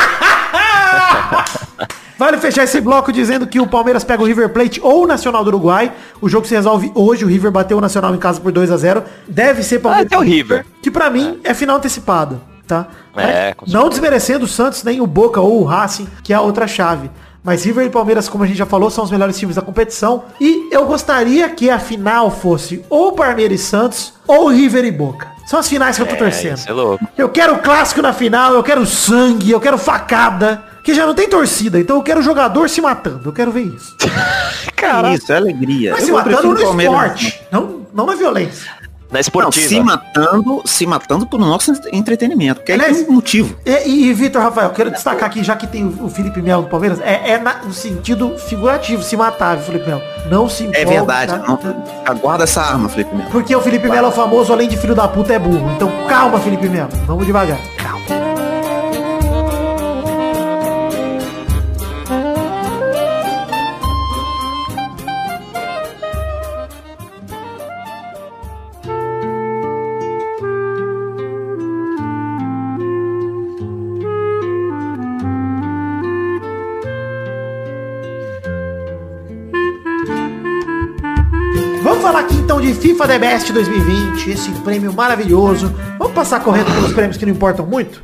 Vale fechar esse bloco dizendo que o Palmeiras pega o River Plate ou o Nacional do Uruguai. O jogo se resolve hoje. O River bateu o Nacional em casa por 2 a 0 Deve ser Palmeiras. Ah, o River. Que pra mim é final antecipada, tá? É, não desmerecendo o Santos, nem o Boca ou o Racing, que é a outra chave. Mas River e Palmeiras, como a gente já falou, são os melhores times da competição. E eu gostaria que a final fosse ou Palmeiras e Santos ou River e Boca. São as finais que eu tô É, torcendo. é louco. Eu quero clássico na final, eu quero sangue, eu quero facada. Que já não tem torcida, então eu quero jogador se matando. Eu quero ver isso. Caraca. Isso, é alegria. Mas se matando no Palmeiras. esporte, não, não na violência. Na Não, esportiva. se matando, se matando por nosso entretenimento. Porque Aliás, tem um motivo. E, e, e Vitor Rafael, quero destacar aqui, já que tem o, Felipe Melo do Palmeiras, é, é na- no sentido figurativo, se matar, viu, Felipe Melo. Não se É empolgue, verdade. tá? Não, aguarda essa arma, Felipe Melo. Porque o Felipe Melo é o famoso, além de filho da puta, é burro. Então calma, Felipe Melo. Vamos devagar. Calma. FIFA The Best 2020, esse prêmio maravilhoso. Vamos passar correndo pelos prêmios que não importam muito?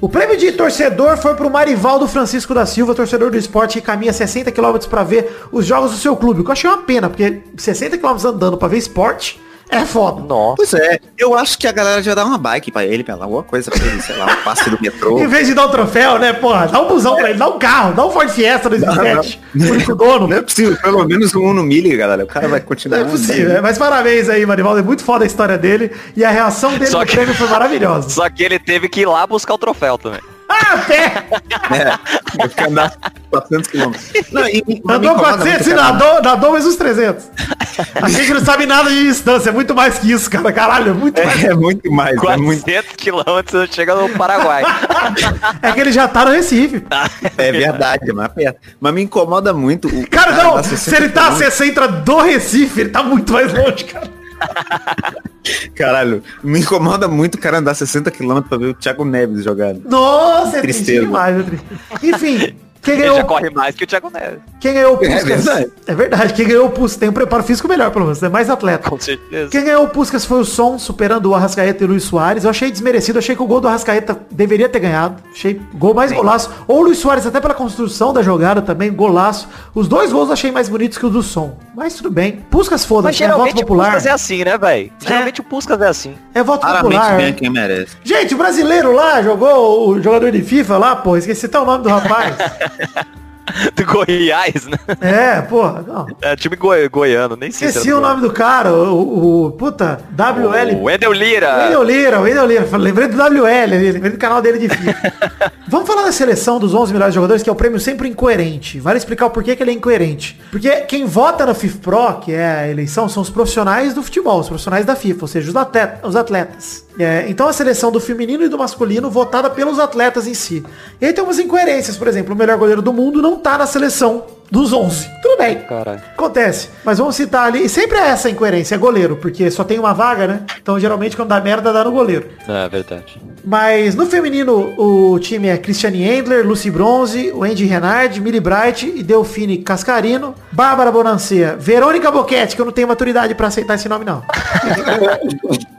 O prêmio de torcedor foi pro Marivaldo Francisco da Silva, torcedor do esporte que caminha 60 km para ver os jogos do seu clube. O que eu achei uma pena, porque 60 km andando para ver esporte é foda. Nossa. Pois é, eu acho que a galera já dá uma bike pra ele, pra lá, alguma coisa pra ele, sei lá, um passe do metrô. Em vez de dar um troféu, né, porra, dá um busão pra ele, dá um carro, dá um Ford Fiesta 2007, único dono. Não é possível, pelo menos um Uno Mille, galera. O cara vai Não continuar. é possível, é, mas parabéns aí, Marivaldo. É muito foda a história dele. E a reação dele Só no que- prêmio foi maravilhosa. Só que ele teve que ir lá buscar o troféu também. Ah, pé! É, vai ficar andar- 400 quilômetros. Não, e- e- Andou incomoda 400 e cara. nadou, nadou mais uns 300. A gente não sabe nada de distância, é muito mais que isso, cara. Caralho, é muito mais. É muito mais, é muito 400 quilômetros você chega no Paraguai. É que ele já tá no Recife. É verdade, é mais perto. Mas me incomoda muito o Cara, não, dá se 60 ele tá a quilômetros. 60 do Recife, ele tá muito mais longe, cara. Caralho, me incomoda muito o cara andar 60 km pra ver o Thiago Neves jogando. Nossa, é triste demais, é triste. Enfim, quem Ele ganhou, já corre mais que o Thiago Neves. quem ganhou o É Puskas? verdade. É verdade, quem ganhou o Puskas tem um preparo físico melhor, pelo menos, é mais atleta. Com certeza. Quem ganhou o Puskas foi o Som, superando o Arrascaeta e o Luiz Soares. Eu achei desmerecido, achei que o gol do Arrascaeta deveria ter ganhado. Achei gol mais golaço. Ou o Luiz Soares, até pela construção da jogada também, golaço. Os dois gols eu achei mais bonitos que o do Som. Mas tudo bem. Puskas foda-se, é voto geralmente o popular. Puskas é assim, né, velho? Geralmente o Puskas é assim. É voto Claramente popular. ganha quem merece. Gente, o brasileiro lá jogou o jogador de FIFA lá, pô, esqueci até o nome do rapaz. Do Goiás, né? é, porra, não. É time goi- goiano, nem sei Esqueci era o nome do cara, o, o- puta, WL. O Wendel Lira. Wendel Lira, Wendel Lira. Lembrei do WL, lembrei do canal dele de FIFA. Vamos falar da seleção dos 11 melhores jogadores, que é o prêmio sempre incoerente. Vale explicar o porquê que ele é incoerente. Porque quem vota na FIFA Pro, que é a eleição, são os profissionais do futebol, os profissionais da FIFA, ou seja, os atletas. É, então a seleção do feminino e do masculino votada pelos atletas em si. E aí tem umas incoerências, por exemplo, o melhor goleiro do mundo não tá na seleção dos 11. Tudo bem. Caralho. Acontece. Mas vamos citar ali. E sempre é essa incoerência, é goleiro, porque só tem uma vaga, né? Então geralmente quando dá merda, dá no goleiro. É verdade. Mas no feminino, o time é Christiane Endler, Lucy Bronze, Wendy Renard, Millie Bright e Delfine Cascarino, Bárbara Bonancia, Verônica Boquete, que eu não tenho maturidade pra aceitar esse nome não.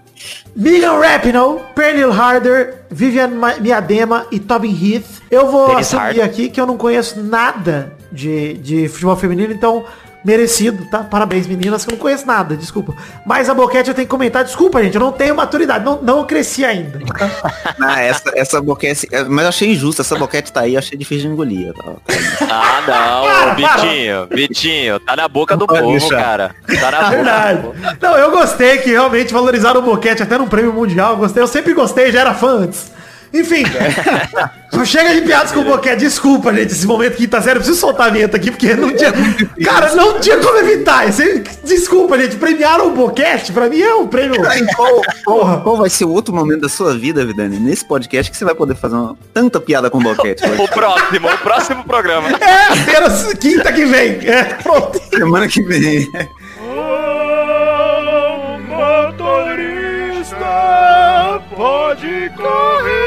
Megan Rapinoe, Pernil Harder, Vivian Ma- Miadema e Tobin Heath. Eu vou Dennis assumir Harder. aqui que eu não conheço nada de, de futebol feminino, então merecido, tá? Parabéns, meninas, que eu não conheço nada, desculpa. Mas a Boquete eu tenho que comentar, desculpa, gente, eu não tenho maturidade, não, não cresci ainda. Ah, essa, essa boquete. Mas eu achei injusto, essa boquete tá aí, eu achei difícil de engolir. tava- Ah, não, Vitinho, Vitinho, tá na boca do Pode povo, deixar. cara. Tá na boca Verdade. do povo. Não, eu gostei que realmente valorizaram o Boquete até num prêmio mundial. Eu gostei, eu sempre gostei, já era fã antes. Enfim, não chega de piadas com o Boquete. Desculpa, gente, esse momento que tá sério. Eu preciso soltar a vinheta aqui, porque não tinha. Cara, não tinha como evitar. Esse- Desculpa, gente. Premiaram o Boquete, pra mim é um prêmio. Qual, Porra. qual, qual vai ser o outro momento da sua vida, Vidani? Nesse podcast que você vai poder fazer uma, tanta piada com o boquete. O próximo, o próximo programa. É, apenas quinta que vem. É, pronto. Semana que vem. motorista pode correr,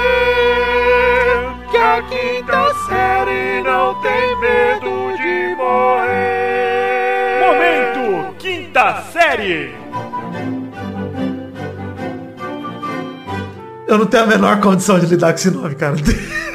quinta série não tem medo de morrer. Momento quinta série. Eu não tenho a menor condição de lidar com esse nome, cara.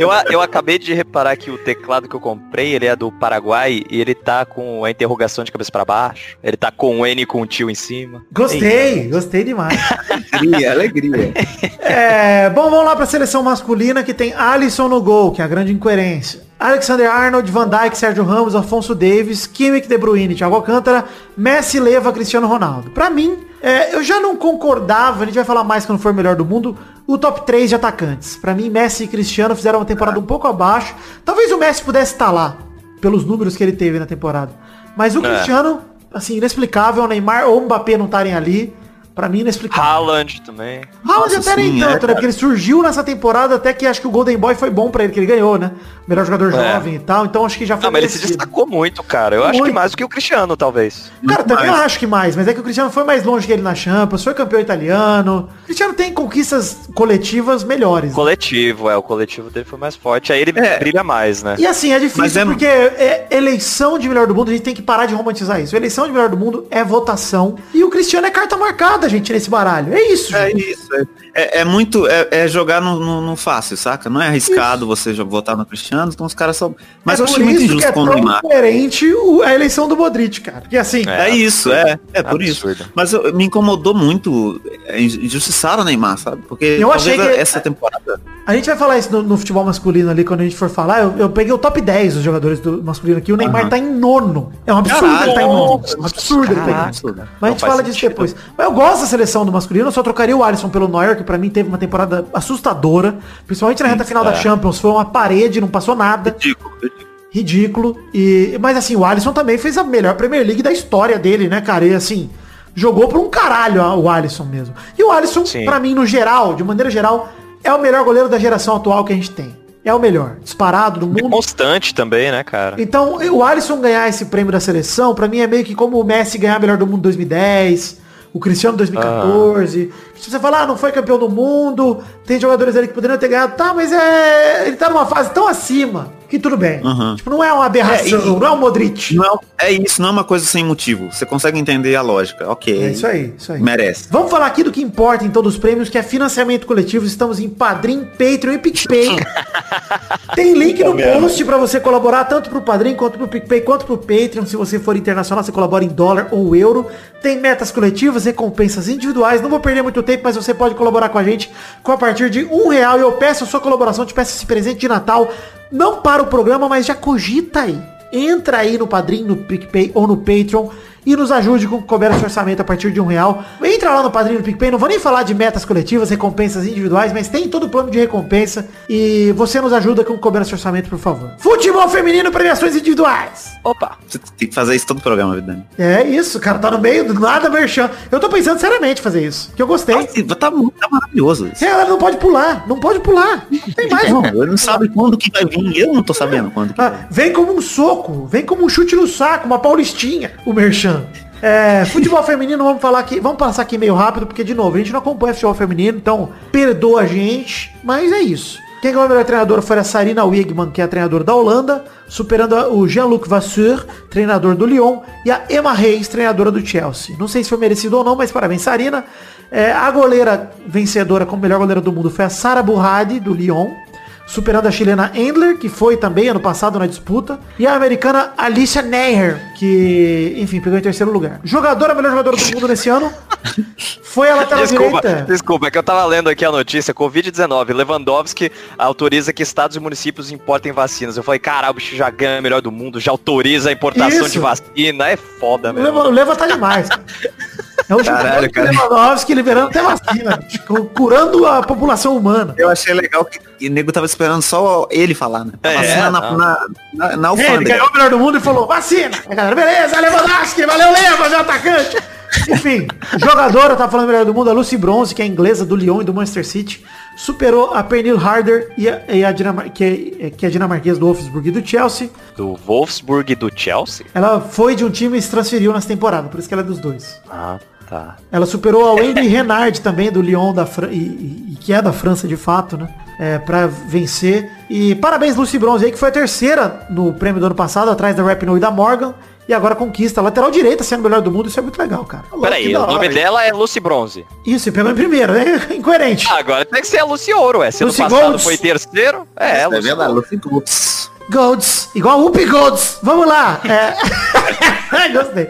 Eu, eu acabei de reparar que o teclado que eu comprei, ele é do Paraguai e ele tá com a interrogação de cabeça pra baixo. Ele tá com o N com o tio em cima. Gostei, gostei demais. Alegria, alegria. É, bom, vamos lá pra seleção masculina que tem Alisson no gol, que é a grande incoerência. Alexander Arnold, Van Dijk, Sérgio Ramos, Afonso Davis, Kimmich, De Bruyne, Thiago Alcântara, Messi, Leva, Cristiano Ronaldo. Pra mim, é, eu já não concordava, a gente vai falar mais quando for o melhor do mundo, o top 3 de atacantes. Pra mim, Messi e Cristiano fizeram uma temporada um pouco abaixo. Talvez o Messi pudesse estar lá, pelos números que ele teve na temporada. Mas o É. Cristiano, assim, inexplicável, o Neymar ou o Mbappé não estarem ali. Pra mim, inexplicável. Haaland também. Haaland Nossa, até nem sim, é, tanto, né? Porque ele surgiu nessa temporada, até que acho que o Golden Boy foi bom pra ele, que ele ganhou, né? Melhor jogador É. jovem e tal, então acho que já foi Não, mas ele se destacou muito, cara. Eu acho que Muito. mais do que o Cristiano, talvez. Cara, também mais. acho que mais, mas é que o Cristiano foi mais longe que ele na Champions, foi campeão italiano. O Cristiano tem conquistas coletivas melhores. Coletivo, é. O coletivo dele foi mais forte. Aí ele É. brilha mais, né? E assim, é difícil é- porque é eleição de melhor do mundo, a gente tem que parar de romantizar isso. Eleição de melhor do mundo é votação. E o Cristiano é carta marcada, gente, nesse baralho. É isso, É gente. isso. É, é- é muito. É, é jogar no, no- no fácil, saca? Não é arriscado você jo- votar no Cristiano, então os caras são. Mas é eu achei muito isso que injusto é com o Neymar. coerente o- a eleição do Modric, cara. Porque assim, É. É, isso, é. É por Absurdo. isso. Mas eu- me incomodou muito. Injustiçaram o Neymar, sabe? Porque Eu achei que- essa temporada. A gente vai falar isso no, no futebol masculino ali, quando a gente for falar. Eu, eu peguei o top 10 dos jogadores do masculino aqui. O Neymar tá em nono. É um absurdo Caralho. ele tá em nono. É um absurdo ele tá em Caraca. nono. Absurdo. Mas a Não gente faz fala disso sentido. depois. Mas eu gosto nossa seleção do masculino, eu só trocaria o Alisson pelo Neuer, que pra mim teve uma temporada assustadora. Principalmente na reta final da é. Champions. Foi uma parede, não passou nada. Ridículo, ridículo. Ridículo. E, mas assim, o Alisson também fez a melhor Premier League da história dele, né, cara? E assim, jogou por um caralho o Alisson mesmo. E o Alisson, pra mim, no geral, de maneira geral, é o melhor goleiro da geração atual que a gente tem. É o melhor. Disparado do É mundo. constante também, né, cara? Então, o Alisson ganhar esse prêmio da seleção, pra mim é meio que como o Messi ganhar melhor do mundo em 2010, o Cristiano em 2014. Se você falar, ah, não foi campeão do mundo, tem jogadores ali que poderiam ter ganhado, tá, mas é. Ele tá numa fase tão acima que tudo bem. Uhum. Tipo, não é uma aberração, É, e- não é um Modric. Não é, é isso, não é uma coisa sem motivo. Você consegue entender a lógica. Ok. É isso aí, isso aí. Merece. Vamos falar aqui do que importa em todos os prêmios, que é financiamento coletivo. Estamos em Padrim, Patreon e PicPay. Tem link no post pra você colaborar tanto pro Padrim, quanto pro PicPay, quanto pro Patreon. Se você for internacional, você colabora em dólar ou euro. Tem metas coletivas, recompensas individuais. Não vou perder muito tempo, mas você pode colaborar com a gente com a partir de um real. E eu peço a sua colaboração, te peço esse presente de Natal. Não para o programa, mas já cogita aí. Entra aí no Padrim, no PicPay ou no Patreon e nos ajude com couber esse orçamento a partir de um real. Entra lá no Padrim no PicPay, não vou nem falar de metas coletivas, recompensas individuais, mas tem todo o plano de recompensa e você nos ajuda com couber esse orçamento, por favor. Futebol feminino, premiações individuais. Opa. Você tem que fazer isso todo o programa, Vidani. É isso, cara, tá no meio do nada merchan. Eu tô pensando seriamente em fazer isso, que eu gostei. Tá, tá maravilhoso isso. É, ela não pode pular, não pode pular. Não tem mais. Não, ele não sabe quando que vai vir. Eu não tô sabendo quando que. Ah, vem como um soco, vem como um chute no saco, uma paulistinha, o Merchan. É, futebol feminino, vamos falar aqui, vamos passar aqui meio rápido, porque de novo, a gente não acompanha futebol feminino, então perdoa a gente, mas é isso. Quem ganhou a melhor treinadora foi a Sarina Wigman, que é a treinadora da Holanda, superando o Jean-Luc Vasseur, treinador do Lyon, e a Emma Reis, treinadora do Chelsea. Não sei se foi merecido ou não, mas parabéns, Sarina. É, a goleira vencedora como melhor goleira do mundo foi a Sara Burradi, do Lyon superando a chilena Endler, que foi também ano passado na disputa, e a americana Alicia Neher, que, enfim, pegou em terceiro lugar. Jogadora, melhor jogadora do mundo nesse ano, foi a lateral Desculpa, direita. desculpa, é que eu tava lendo aqui a notícia, Covid-19, Lewandowski autoriza que estados e municípios importem vacinas. Eu falei, caralho, o bicho já ganha melhor do mundo, já autoriza a importação Isso. de vacina, é foda, mesmo. Leva, o Leva tá demais. É um Caralho, jogador cara. Lewandowski liberando até vacina, cu- curando a população humana. Eu achei legal que o nego tava esperando só ele falar, né? É, Vacina na, não. na, na, na É, ele alfândega. ganhou o melhor do mundo e falou, vacina! A galera, beleza, Lewandowski, valeu Leva, meu atacante! Enfim, jogadora, tá falando melhor do mundo, a Lucy Bronze, que é inglesa do Lyon e do Manchester City, superou a Pernille Harder e a, e a Dinamar que, é, que é dinamarquesa do Wolfsburg e do Chelsea. Do Wolfsburg e do Chelsea? Ela foi de um time e se transferiu nessa temporada, por isso que ela é dos dois. Ah, tá. Ela superou a Wendy Renard também, do Lyon, da Fran e, e- e que é da França de fato, né? É, pra vencer. E parabéns, Lucy Bronze aí, que foi a terceira no prêmio do ano passado, atrás da Rapinoe e da Morgan. E agora conquista a lateral direita, sendo o melhor do mundo, isso é muito legal, cara. Peraí, o nome dela é Lucy Bronze. Isso, e pegou em primeiro, né? Incoerente. Ah, agora tem que ser a Lucy Ouro, é. Se ano Lucy passado Golds. foi terceiro, é, É Lucy verdade, Lucy Golds. Golds, igual Up Golds. Vamos lá. É... Gostei.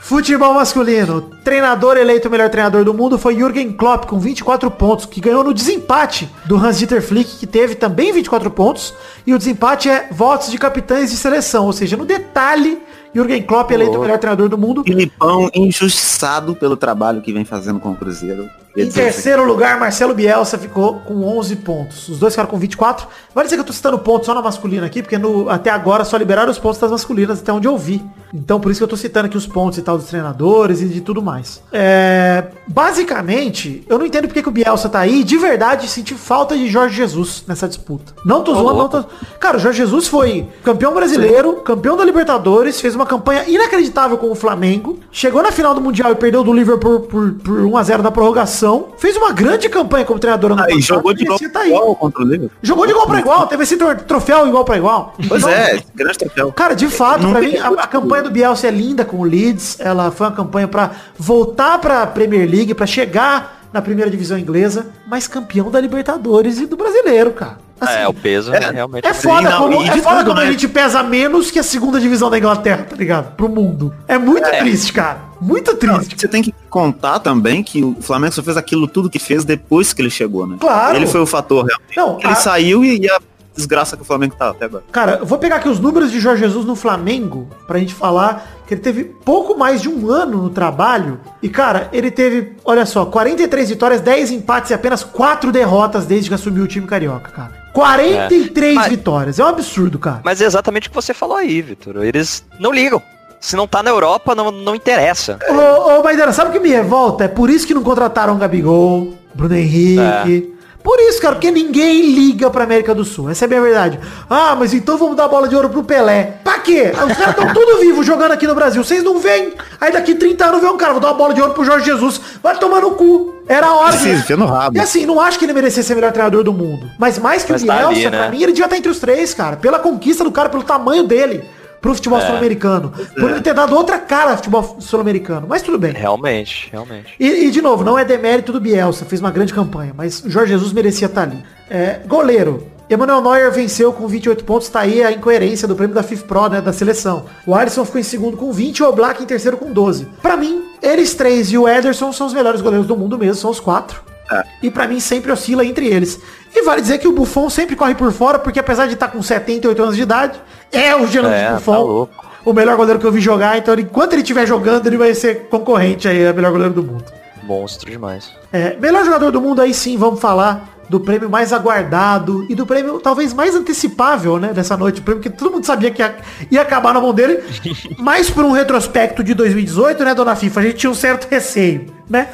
Futebol masculino. Treinador eleito o melhor treinador do mundo foi Jürgen Klopp com 24 pontos, que ganhou no desempate do Hans-Dieter Flick, que teve também 24 pontos. E o desempate é votos de capitães de seleção, ou seja, no detalhe, Jürgen Klopp eleito o melhor treinador do mundo. Filipão injustiçado pelo trabalho que vem fazendo com o Cruzeiro. Em terceiro lugar, Marcelo Bielsa ficou com 11 pontos. Os dois ficaram com 24. Vale dizer que eu tô citando pontos só na masculina aqui, porque no- até agora só liberaram os pontos das masculinas, até onde eu vi. Então por isso que eu tô citando aqui os pontos e tal dos treinadores e de tudo mais. É, basicamente, eu não entendo porque que o Bielsa tá aí. De verdade, senti falta de Jorge Jesus nessa disputa. Não tô zoando, não tô... Cara, o Jorge Jesus foi campeão brasileiro, campeão da Libertadores, fez uma campanha inacreditável com o Flamengo, chegou na final do Mundial e perdeu do Liverpool por, por 1x0 na prorrogação, fez uma grande campanha como treinador ano Ah, passado, jogou de merecia tá aí. igual contra o Liverpool. Jogou de igual pra igual, teve esse tro- troféu igual pra igual. Pois Então, é, grande troféu. Cara, de fato, pra mim, a, a campanha do Bielsa é linda com o Leeds. Ela foi uma campanha pra voltar pra Premier League, pra chegar na primeira divisão inglesa, mas campeão da Libertadores e do Brasileiro, cara. Assim, É, o peso é, realmente. é foda, não, como, e é foda tudo, como a né? gente pesa menos que a segunda divisão da Inglaterra, tá ligado? Pro mundo. É muito É. triste, cara. Muito triste. Você tem que contar também que o Flamengo só fez aquilo tudo que fez depois que ele chegou, né? Claro. Ele foi o fator realmente. Não, ele a- saiu e a desgraça que o Flamengo tá até agora. Cara, eu vou pegar aqui os números de Jorge Jesus no Flamengo pra gente falar que ele teve pouco mais de um ano no trabalho. E, cara, ele teve, olha só, 43 vitórias, 10 empates e apenas 4 derrotas desde que assumiu o time carioca, cara. 43 É. Vitórias. É um absurdo, cara. Mas é exatamente o que você falou aí, Vitor. Eles não ligam. Se não tá na Europa, não, não interessa. Ô, ô Maidana, sabe o que me revolta? É por isso que não contrataram o Gabigol, Bruno Henrique. Por isso, cara, porque ninguém liga pra América do Sul. Essa é a minha verdade. Ah, mas então vamos dar bola de ouro pro Pelé. Pra quê? Os caras estão tudo vivos jogando aqui no Brasil. Vocês não veem. Aí daqui 30 anos vem um cara, vou dar uma bola de ouro pro Jorge Jesus. Vai tomar no cu. Era a hora. Sim, no rabo. E assim, não acho que ele merecia ser o melhor treinador do mundo. Mas mais que Mas o tá Bielsa, ali, né? pra mim, ele devia estar entre os três, cara. Pela conquista do cara, pelo tamanho dele pro futebol É. sul-americano. Por ele ter dado outra cara ao futebol sul-americano. Mas tudo bem. Realmente, realmente. E, e, de novo, não é demérito do Bielsa, fez uma grande campanha, mas o Jorge Jesus merecia estar ali. É, goleiro. Emanuel Neuer venceu com 28 pontos, tá aí a incoerência do prêmio da FIFA Pro, né, da seleção. O Alisson ficou em segundo com 20 e o Oblak em terceiro com 12. Pra mim, eles três e o Ederson são os melhores goleiros do mundo mesmo, são os quatro. É. E pra mim sempre oscila entre eles. E vale dizer que o Buffon sempre corre por fora, porque apesar de estar com 78 anos de idade, é o Gianluigi É, tá Buffon louco. o melhor goleiro que eu vi jogar, então enquanto ele estiver jogando, ele vai ser concorrente aí, a melhor goleiro do mundo. Monstro demais. É, melhor jogador do mundo aí sim, vamos falar do prêmio mais aguardado e do prêmio talvez mais antecipável, né, dessa noite, o prêmio que todo mundo sabia que ia, ia acabar na mão dele, mas por um retrospecto de 2018, né, dona FIFA, a gente tinha um certo receio, né?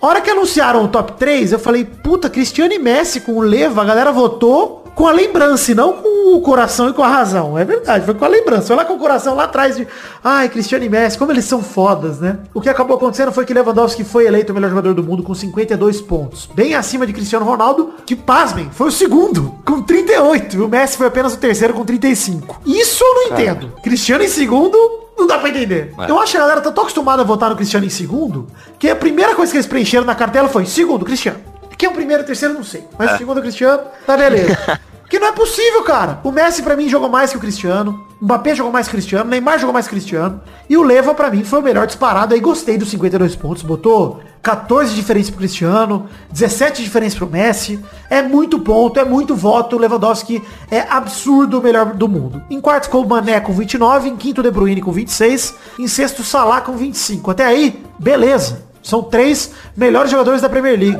A hora que anunciaram o top 3, eu falei, puta, Cristiano e Messi com o Leva, a galera votou com a lembrança e não com o coração e com a razão. É verdade, foi com a lembrança. Foi lá com o coração lá atrás de, ai, Cristiano e Messi, como eles são fodas, né? O que acabou acontecendo foi que Lewandowski foi eleito o melhor jogador do mundo com 52 pontos. Bem acima de Cristiano Ronaldo, que, pasmem, foi o segundo, com 38. E o Messi foi apenas o terceiro com 35. Isso eu não entendo. Cristiano em segundo, não dá pra entender. É. Eu acho que a galera tá tão acostumada a votar no Cristiano em segundo, que a primeira coisa que eles preencheram na cartela foi segundo, Cristiano. Quem é o primeiro o terceiro, não sei. Mas o segundo é o Cristiano, tá beleza. que não é possível, cara. O Messi pra mim jogou mais que o Cristiano. O Mbappé jogou mais que o Cristiano. O Neymar jogou mais que o Cristiano. E o Leva pra mim foi o melhor disparado. Aí gostei dos 52 pontos. Botou 14 de diferença pro Cristiano, 17 de diferença pro Messi. É muito ponto, é muito voto. O Lewandowski é absurdo o melhor do mundo. Em quarto ficou o Mané com 29, em quinto o De Bruyne com 26, em sexto o Salah com 25. Até aí, beleza. São três melhores jogadores da Premier League.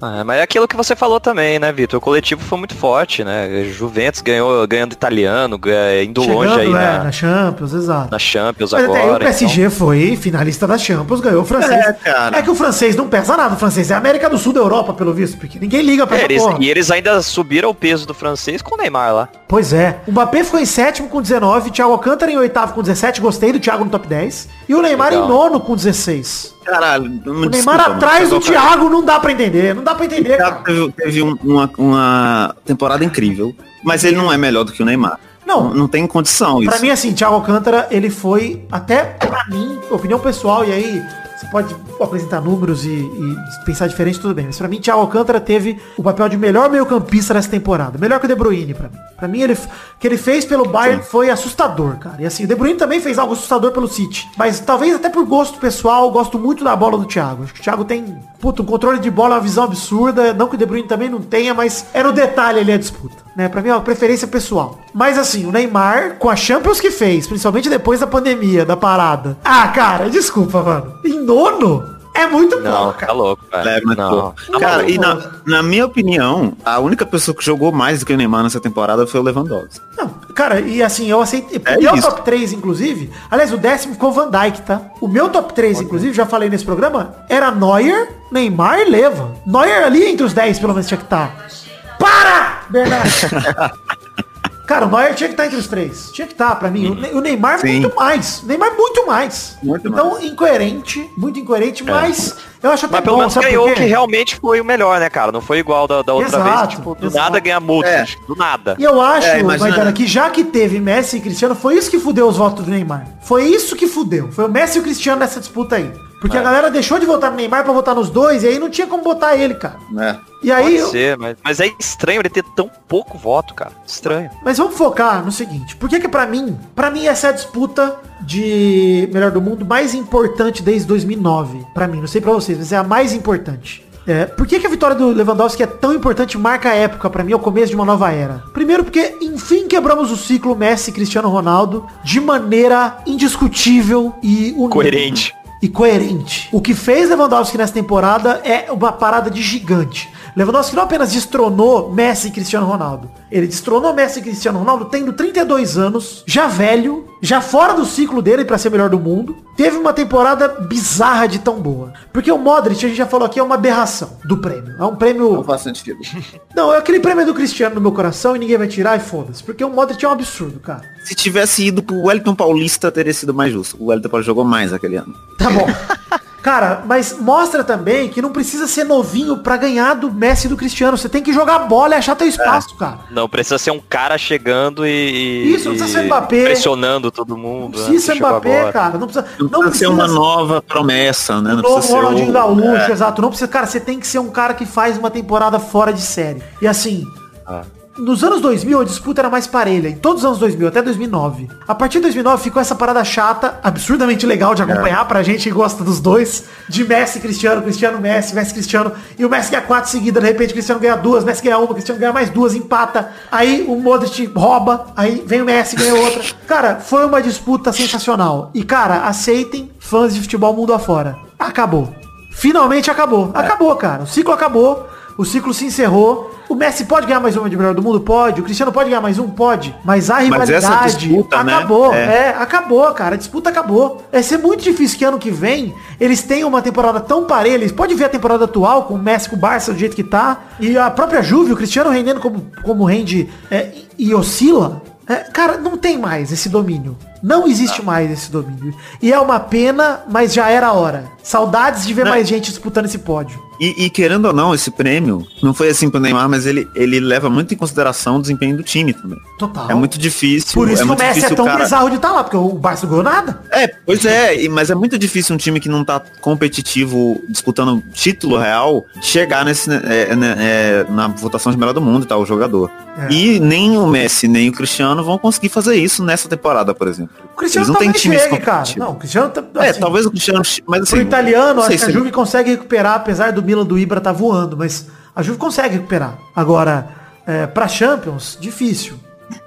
Ah, mas é aquilo que você falou também, né, Vitor? O coletivo foi muito forte, né? Juventus ganhou ganhando italiano, indo longe aí Chegando, é, na, na Champions, exato. na Champions Mas até aí agora. o PSG foi finalista da Champions, ganhou o francês. É, cara. É que o francês não pesa nada, o francês é a América do Sul da Europa, pelo visto, porque ninguém liga pra então, é, eles, porra. e eles ainda subiram o peso do francês com o Neymar lá. Pois é. O Mbappé ficou em sétimo com 19, Thiago Alcântara em oitavo com 17, gostei do Thiago no top 10. E o Neymar Legal. em nono com 16. Caralho, O Neymar atrás do Thiago não dá pra entender, não dá pra entender, O Thiago teve, teve um- uma, uma temporada incrível, mas ele não é melhor do que o Neymar. Não. Não, não tem condição isso. Pra mim, assim, Thiago Alcântara, ele foi, até pra mim, opinião pessoal, e aí você pode apresentar números e, e pensar diferente, tudo bem. Mas pra mim, Thiago Alcântara teve o papel de melhor meio campista nessa temporada. Melhor que o De Bruyne, pra mim. Pra mim, ele, o que ele fez pelo Bayern foi assustador, cara. E assim, o De Bruyne também fez algo assustador pelo City. Mas talvez até por gosto pessoal, eu gosto muito da bola do Thiago. Acho que o Thiago tem, puto, um controle de bola, uma visão absurda. Não que o De Bruyne também não tenha, mas é no detalhe ali a disputa. Né? Pra mim é uma preferência pessoal. Mas assim, o Neymar, com a Champions que fez, principalmente depois da pandemia, da parada. Ah, cara, desculpa, mano. Em nono? É muito Não, pouco, tá louco, velho. É, mas, não. pô, cara, e na, na minha opinião, a única pessoa que jogou mais do que o Neymar nessa temporada foi o Lewandowski. Não, cara, e assim, eu aceitei. É o meu isso. top 3, inclusive. Aliás, o décimo ficou o Van Dijk, tá? O meu top 3, inclusive, já falei nesse programa, era Neuer, Neymar e Leva. Neuer ali entre os 10, pelo menos, tinha que estar. Para! Bernardo! Cara, o Neuer tinha que estar entre os três. Tinha que estar, pra mim. O Ne- O Neymar Sim. muito mais. O Neymar muito mais. Muito então, incoerente, muito incoerente, mas eu acho até Mas pelo bom, menos ganhou que realmente foi o melhor, né, cara? Não foi igual da, da outra Exato, vez, tipo, do exato. nada ganhar multa. É. Do nada. E eu acho, É, imagina- Maidana, que já que teve Messi e Cristiano, foi isso que fudeu os votos do Neymar. Foi isso que fudeu. Foi o Messi e o Cristiano nessa disputa aí. Porque a galera deixou de votar no Neymar pra votar nos dois, e aí não tinha como botar ele, cara. né? E aí, Pode eu- ser, mas, mas é estranho ele ter tão pouco voto, cara. Estranho. mas vamos focar no seguinte. Por que que pra mim, pra mim essa é a disputa de melhor do mundo mais importante desde 2009. Pra mim, não sei pra vocês, mas é a mais importante. É, por que, que a vitória do Lewandowski é tão importante e marca a época pra mim, é o começo de uma nova era? Primeiro porque, enfim, quebramos o ciclo Messi e Cristiano Ronaldo de maneira indiscutível e unânime. Coerente. E coerente. O que fez Lewandowski nessa temporada é uma parada de gigante. Lewandowski não apenas destronou Messi e Cristiano Ronaldo. Ele destronou Messi e Cristiano Ronaldo tendo 32 anos, já velho, já fora do ciclo dele pra ser melhor do mundo. Teve uma temporada bizarra de tão boa. Porque o Modric, a gente já falou aqui, é uma aberração do prêmio. É um prêmio... Não faz sentido. Não, é aquele prêmio do Cristiano no meu coração e ninguém vai tirar e foda-se. Porque o Modric é um absurdo, cara. Se tivesse ido pro Wellington Paulista, teria sido mais justo. O Wellington Paulista jogou mais aquele ano. Tá bom. Cara, mas mostra também que não precisa ser novinho pra ganhar do Messi e do Cristiano. Você tem que jogar bola e achar teu espaço, cara. Não, precisa ser um cara chegando e. Isso, não precisa ser Mbappé. Pressionando todo mundo. Não né, precisa ser chegou Mbappé, cara. Não precisa, Não, precisa ser uma nova promessa, né? Não novo precisa ser Ronaldinho o- Gaúcho, exato. Não precisa, cara, você tem que ser um cara que faz uma temporada fora de série. E assim, Ah. Nos anos 2000 a disputa era mais parelha, em todos os anos 2000, até 2009. A partir de 2009 ficou essa parada chata, absurdamente legal de acompanhar pra gente que gosta dos dois, de Messi, Cristiano, Cristiano, Messi, Messi, Cristiano, e o Messi ganha quatro seguidas, de repente Cristiano ganha duas, Messi ganha uma, Cristiano ganha mais duas, empata, aí o Modric rouba, aí vem o Messi, ganha outra. Cara, foi uma disputa sensacional. E cara, aceitem fãs de futebol mundo afora. Acabou. Finalmente acabou. Acabou, cara. O ciclo acabou. O ciclo se encerrou. O Messi pode ganhar mais uma de melhor do mundo? Pode. O Cristiano pode ganhar mais um? Pode. Mas a Mas rivalidade disputa, né? acabou. É. É. acabou, cara. A disputa acabou. Vai ser muito difícil que ano que vem eles tenham uma temporada tão parelha. Eles podem ver a temporada atual com o Messi, com o Barça do jeito que tá. E a própria Juve, o Cristiano rendendo como, como rende é, e oscila. É, cara, não tem mais esse domínio. Não existe mais esse domínio. E é uma pena, mas já era a hora. Saudades de ver Não. mais gente disputando esse pódio. E, e querendo ou não, esse prêmio não foi assim pro Neymar, mas ele, ele leva muito em consideração o desempenho do time também. Total. É muito difícil. Por isso é que o Messi é tão cara... bizarro de estar lá, porque o Barça não ganhou nada. É, pois é, mas é muito difícil um time que não tá competitivo, disputando título real, chegar nesse, é, né, é, na votação de melhor do mundo e tal, o jogador. É. E nem o Messi, nem o Cristiano vão conseguir fazer isso nessa temporada, por exemplo. O Cristiano não talvez chegue, cara. Não, o Cristiano tá, É, assim, talvez o Cristiano, mas assim, Pro italiano, acho que a Juve consegue recuperar, apesar do Milan do Ibra tá voando, mas a Juve consegue recuperar. Agora, é, pra Champions, difícil.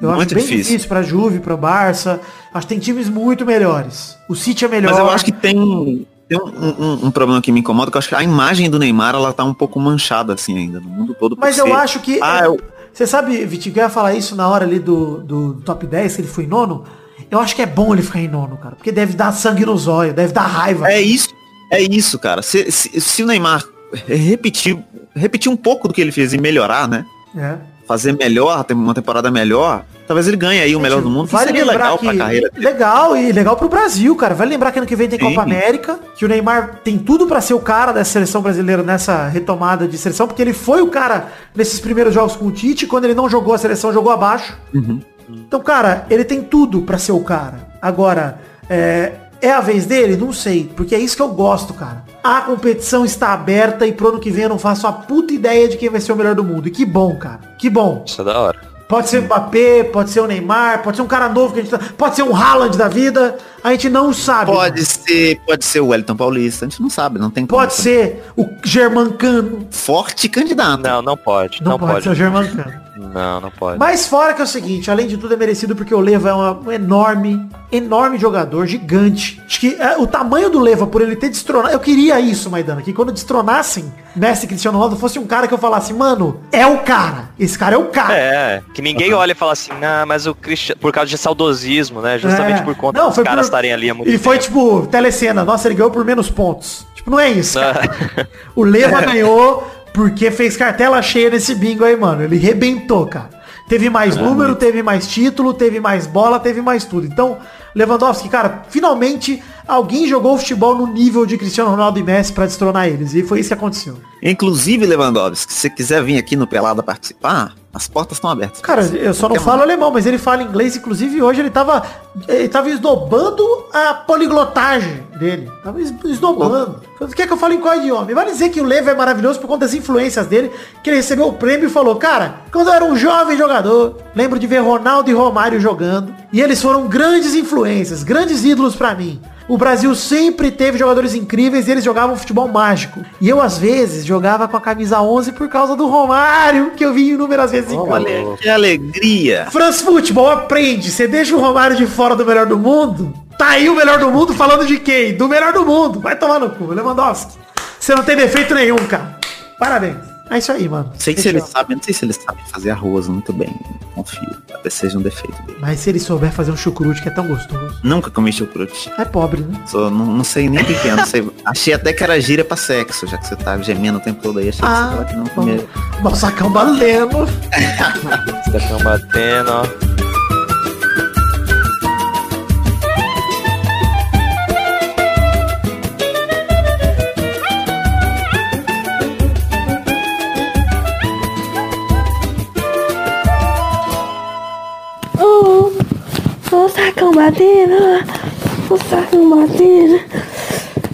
Eu acho Muito bem difícil. difícil pra Juve, pra Barça. Acho que tem times muito melhores. O City é melhor. Mas eu acho que tem, tem um, um- um problema que me incomoda, que eu acho que a imagem do Neymar, ela tá um pouco manchada, assim, ainda, no mundo todo. Mas eu ser- acho que. Ah, eu... Você sabe, Vitinho, que eu ia falar isso na hora ali do, do top 10, que ele foi nono? Eu acho que é bom ele ficar em nono, cara. Porque deve dar sangue no zóio, deve dar raiva. É isso, é isso, cara. Se, se, se o Neymar repetir, repetir um pouco do que ele fez e melhorar, né? É. Fazer melhor, ter uma temporada melhor, talvez ele ganhe aí o melhor do mundo. Vale seria lembrar legal que, pra carreira dele. Legal, e legal pro Brasil, cara. Vale lembrar que ano que vem tem Sim. Copa América, que o Neymar tem tudo pra ser o cara da seleção brasileira nessa retomada de seleção, porque ele foi o cara nesses primeiros jogos com o Tite, quando ele não jogou a seleção, jogou abaixo. Uhum. Então, cara, ele tem tudo pra ser o cara. Agora, é, é a vez dele? Não sei, porque é isso que eu gosto, cara. A competição está aberta e pro ano que vem eu não faço a puta ideia de quem vai ser o melhor do mundo. E que bom, cara. Que bom. Isso é da hora. Pode ser o Mbappé, pode ser o Neymar, pode ser um cara novo que a gente tá, pode ser um Haaland da vida, a gente não sabe. Pode ser, pode ser o Wellington Paulista, a gente não sabe, não tem como. Pode ser o Germancano. Forte candidato. Não, não pode. Não, Não, pode, pode. ser o Germancano. Não, não pode. Mas fora que é o seguinte, além de tudo é merecido porque o Leva é uma- um enorme, enorme jogador, gigante. Acho que é, o tamanho do Leva, por ele ter destronado, eu queria isso, Maidana, que quando destronassem Messi e Cristiano Ronaldo, fosse um cara que eu falasse, mano, é o cara. Esse cara é o cara. É, que ninguém olha e fala assim, ah, mas o Cristiano. Por causa de saudosismo, né? Justamente É. por conta Não, dos foi caras por- estarem ali há muito E foi tempo. tipo, telecena, nossa, ele ganhou por menos pontos. Tipo, não é isso, cara. O Leva ganhou porque fez cartela cheia nesse bingo aí, mano. Ele rebentou, cara. Teve mais número, teve mais título, teve mais bola, teve mais tudo. Então, Lewandowski, cara, finalmente alguém jogou futebol no nível de Cristiano Ronaldo e Messi pra destronar eles. E foi isso que aconteceu. Inclusive, Lewandowski, se você quiser vir aqui no Pelada participar, as portas estão abertas. Cara, eu só não falo alemão, mas ele fala inglês. Inclusive, hoje ele tava, ele tava esnobando a poliglotagem dele. Tava es- esnobando. Falei, Quer que eu fale em qual idioma? E vale dizer que o Levo é maravilhoso por conta das influências dele, que ele recebeu o prêmio e falou, cara, quando eu era um jovem jogador, lembro de ver Ronaldo e Romário jogando, e eles foram grandes influências, grandes ídolos pra mim. O Brasil sempre teve jogadores incríveis e eles jogavam futebol mágico. E eu, às vezes, jogava com a camisa 11 por causa do Romário, que eu vi inúmeras vezes em. Olha, que alegria. France Futebol aprende. Você deixa o Romário de fora do melhor do mundo? Tá aí o melhor do mundo falando de quem? Do melhor do mundo. Vai tomar no cu, Lewandowski. Você não tem defeito nenhum, cara. Parabéns. É isso aí, mano. Não sei se ele sabe, não sei se ele sabe fazer arroz muito bem. Confio. Talvez seja um defeito dele. Mas se ele souber fazer um chucrute que é tão gostoso. Nunca comi chucrute. É pobre, né? Só não, não sei nem o que que é, não sei. Achei até que era gíria pra sexo, já que você tá gemendo o tempo todo aí. Achei que Ah, você pode não comer. Nossa, sacão batendo. Estão batendo, ó. O sacão batendo, o sacão batendo.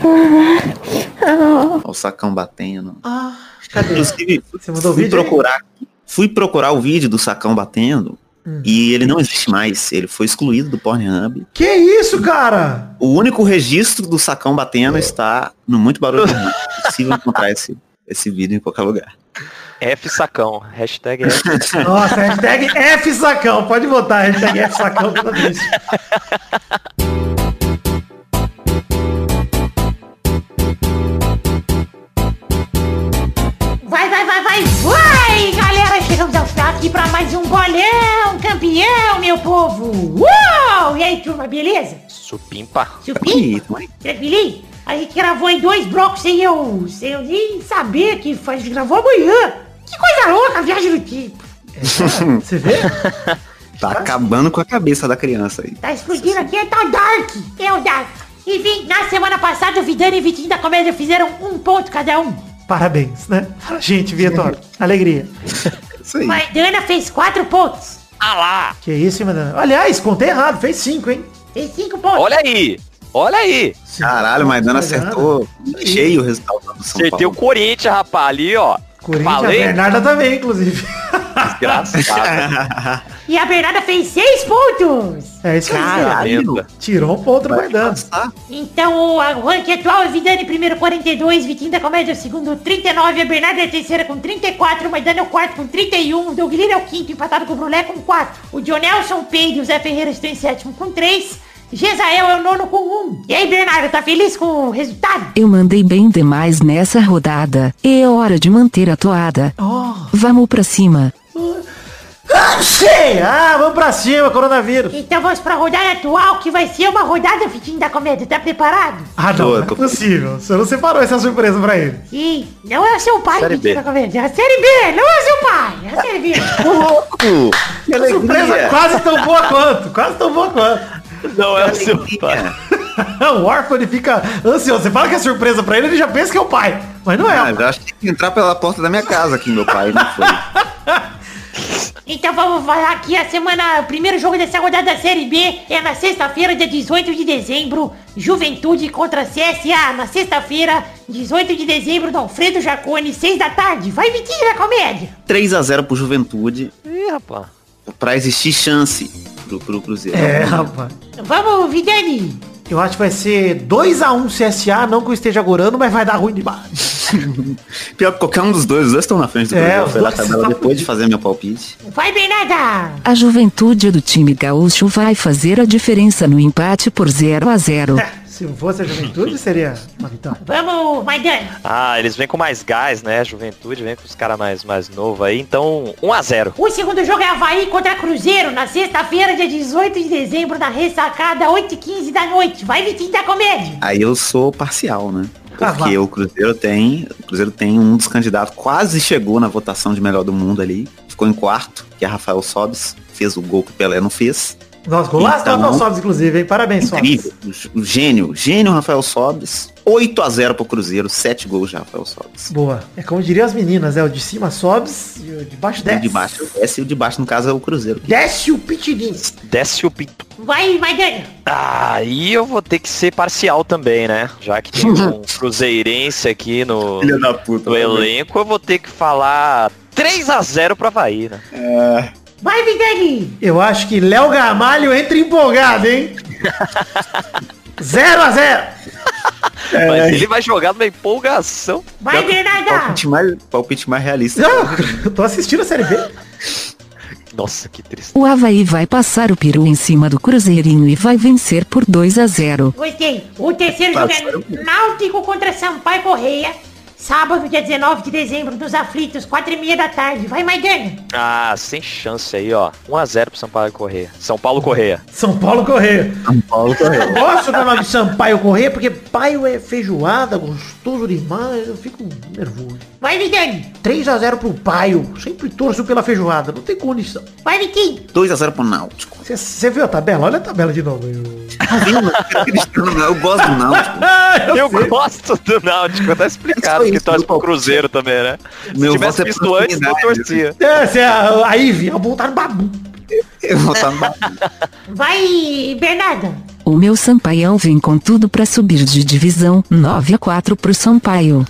Ah, ah. O sacão batendo. Ah, cadê? Inclusive, Você mandou o fui vídeo aí? procurar. Fui procurar o vídeo do sacão batendo. Hum. E ele não existe mais. Ele foi excluído do Pornhub. Que isso, cara? O único registro do sacão batendo está no Muito Barulho. É possível encontrar esse, esse vídeo em qualquer lugar. F sacão. Hashtag F. Nossa, hashtag F sacão. Pode botar hashtag F sacão toda vez. Vai, vai, vai, vai, vai, galera! Chegamos ao final aqui pra mais um bolão campeão, meu povo! Uau! E aí, turma, beleza? Supimpa. Supim? Ih, também. Tranquilinho? A gente gravou em dois blocos sem eu, sem eu nem saber que faz, a gente gravou amanhã. Que coisa louca, viagem no tempo. Você vê? Tá acabando com a cabeça da criança aí. Tá explodindo aqui, é tá Dark. É o Dark. Enfim, na semana passada o Vidani e o Vitinho da Comédia fizeram um ponto cada um. Parabéns, né? Gente, Vitor. Alegria. Isso aí. Maidana fez quatro pontos. Ah lá. Que isso, hein, Madana? Aliás, contei errado. Fez cinco, hein? Fez cinco pontos. Olha aí. Olha aí. Caralho, mas Dana acertou cheio o resultado do São Acertei o Paulo. Corinthians, rapaz, ali, ó. Corinthians, a Falei, Bernarda também, inclusive. desgraçado. E a Bernarda fez seis pontos. É isso aí. Tirou um ponto do Vai Maidana. passar. Então o a- o ranking atual é Vidani primeiro 42, Vitinho da Comédia segundo 39, a Bernarda é a terceira com 34, o Maidana é o quarto com 31, o Douglas é o quinto empatado com o Brulé com 4, o Dionelson, o Peide e o Zé Ferreira estão em sétimo com 3, Gesael é o nono com 1. E aí, Bernardo, tá feliz com o resultado? Eu mandei bem demais nessa rodada. É hora de manter a toada. Oh. Vamos pra cima. Ah, sei! Ah, vamos pra cima, coronavírus. Então vamos pra rodada atual, que vai ser uma rodada Vitinho da Comédia, tá preparado? Ah, não, não é possível. Você não separou essa surpresa pra ele. Sim, não é o seu pai, Série B. da Comédia, é a Série B, não é o seu pai, é a Série B. Louco! Que A surpresa quase tão boa quanto. Quase tão boa quanto. Não é o seu pai. o órfão ele fica ansioso. Você fala que é surpresa pra ele, ele já pensa que é o pai. Mas não é. Ah, eu acho que tem que entrar pela porta da minha casa aqui, meu pai. Não foi. Então vamos falar aqui a semana, o primeiro jogo dessa rodada da Série B é na sexta-feira, dia 18 de dezembro, Juventude contra CSA, na sexta-feira, 18 de dezembro, do Alfredo Jacone, 6 da tarde, vai Vitinho da Comédia. 3x0 pro Juventude. Ih, rapaz. Pra existir chance pro, pro Cruzeiro. É, rapaz. Vamos, Vidani. Eu acho que vai ser 2x1 CSA, não que eu esteja agorando, mas vai dar ruim demais. Pior que qualquer um dos dois. Os dois estão na frente do É, Cruzeiro. dois tabela depois de fazer meu palpite. Vai, Bernarda. A juventude do time gaúcho vai fazer a diferença no empate por 0 a 0. Se fosse a juventude, seria uma vitória. Vamos, Maidana. Ah, eles vêm com mais gás, né? Juventude vem com os caras mais, mais novos aí. Então, 1x0. O segundo jogo é Havaí contra Cruzeiro, na sexta-feira, dia 18 de dezembro, na ressacada, 8h15 da noite. Vai, Vitinho da Comédia. Aí eu sou parcial, né? Ah, Porque vai. o Cruzeiro tem. O Cruzeiro tem um dos candidatos, quase chegou na votação de melhor do mundo ali. Ficou em quarto, que é Rafael Sobis. Fez o gol que o Pelé não fez. Nossa, golaço do Então- Rafael Sobis, inclusive, hein? Parabéns. Incrível. O, o gênio. Gênio Rafael Sobis. 8 a 0 pro Cruzeiro. 7 gols de Rafael Sobis. Boa. É como diriam as meninas, é o de cima Sobis e o de baixo O desce. de baixo desce e o de baixo, no caso, é o Cruzeiro. Desce o pitininho. Desce o pinto. Vai, Maidana. Aí eu vou ter que ser parcial também, né? Já que tem um cruzeirense aqui no, puta. no elenco, eu vou ter que falar 3x0 pro Havaí, né? Vai, Vidani. Eu acho que Léo Gamalho entra empolgado, hein? 0 a 0 Mas ele vai jogar numa empolgação. Vai, Bernarda! Palpite mais, palpite mais realista. Não, eu tô assistindo a Série B. Nossa, que triste. O Havaí vai passar o peru em cima do Cruzeirinho e vai vencer por 2 a 0. Gostei. O terceiro jogo é Náutico contra Sampaio Correia. Sábado, dia 19 de dezembro, nos aflitos, 4 e meia da tarde. Vai, Maidana. Ah, sem chance aí, ó. 1x0 pro São Paulo Correia. São Paulo Correia. São Paulo Correia. São Paulo correu. Eu gosto do nome de Sampaio Correia porque paio é feijoada, gostoso demais. Eu fico nervoso. Vai, Vidani. 3x0 pro paio. Sempre torço pela feijoada. Não tem condição. Vai, Vitinho. 2x0 pro Náutico. Você viu a tabela? Olha a tabela de novo. Eu, Eu gosto do Náutico. Eu gosto do Náutico, tá explicado Isso que aí, torce pro. Cruzeiro também, né? Se Meu tivesse voto é visto antes, eu prosperidade. torcia. Essa é a, a Ivy, a voltar no babu. Eu vou estar no Bahia. Vai, Bernarda. O meu Sampaião vem com tudo pra subir de divisão 9 a 4 pro Sampaio.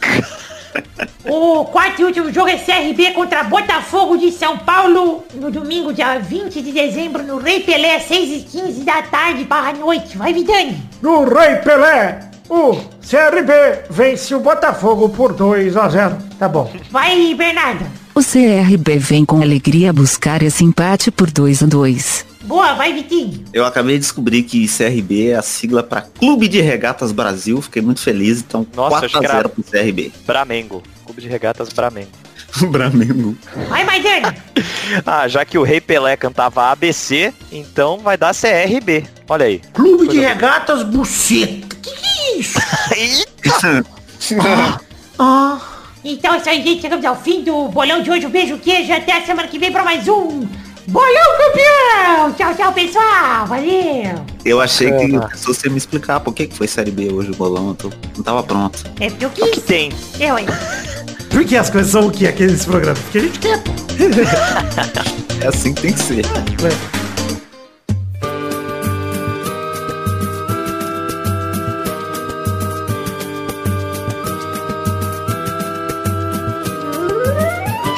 O quarto e último jogo é CRB contra Botafogo de São Paulo no domingo, dia 20 de dezembro, no Rei Pelé, 6 e 15 da tarde barra noite. Vai, Vidani. No Rei Pelé, o CRB vence o Botafogo por 2 a 0 Tá bom. Vai, Bernarda. O CRB vem com alegria buscar esse empate por 2 a 2. Boa, vai, Vitinho. Eu acabei de descobrir que CRB é a sigla para Clube de Regatas Brasil. Fiquei muito feliz. Então, Nossa, acho que era- 4x0 pro CRB. Bramengo. Clube de Regatas Bramengo. Bramengo. Vai, Maidana. Ah, já que o Rei Pelé cantava ABC, então vai dar CRB. Olha aí. Clube de Regatas Buceta. Que que é isso? Ah, Então é isso aí, gente. Chegamos ao fim do bolão de hoje. Um beijo, queijo. Até a semana que vem pra mais um Bolão Campeão. Tchau, tchau, pessoal. Valeu. Eu achei que É. a pessoa ia me explicar por que, que foi Série B hoje o bolão. Eu tô- não tava pronto. É porque eu O que quis. tem? Eu, hein. por que as coisas são o que aqui nesse programa? Porque a gente quer. É assim que tem que ser.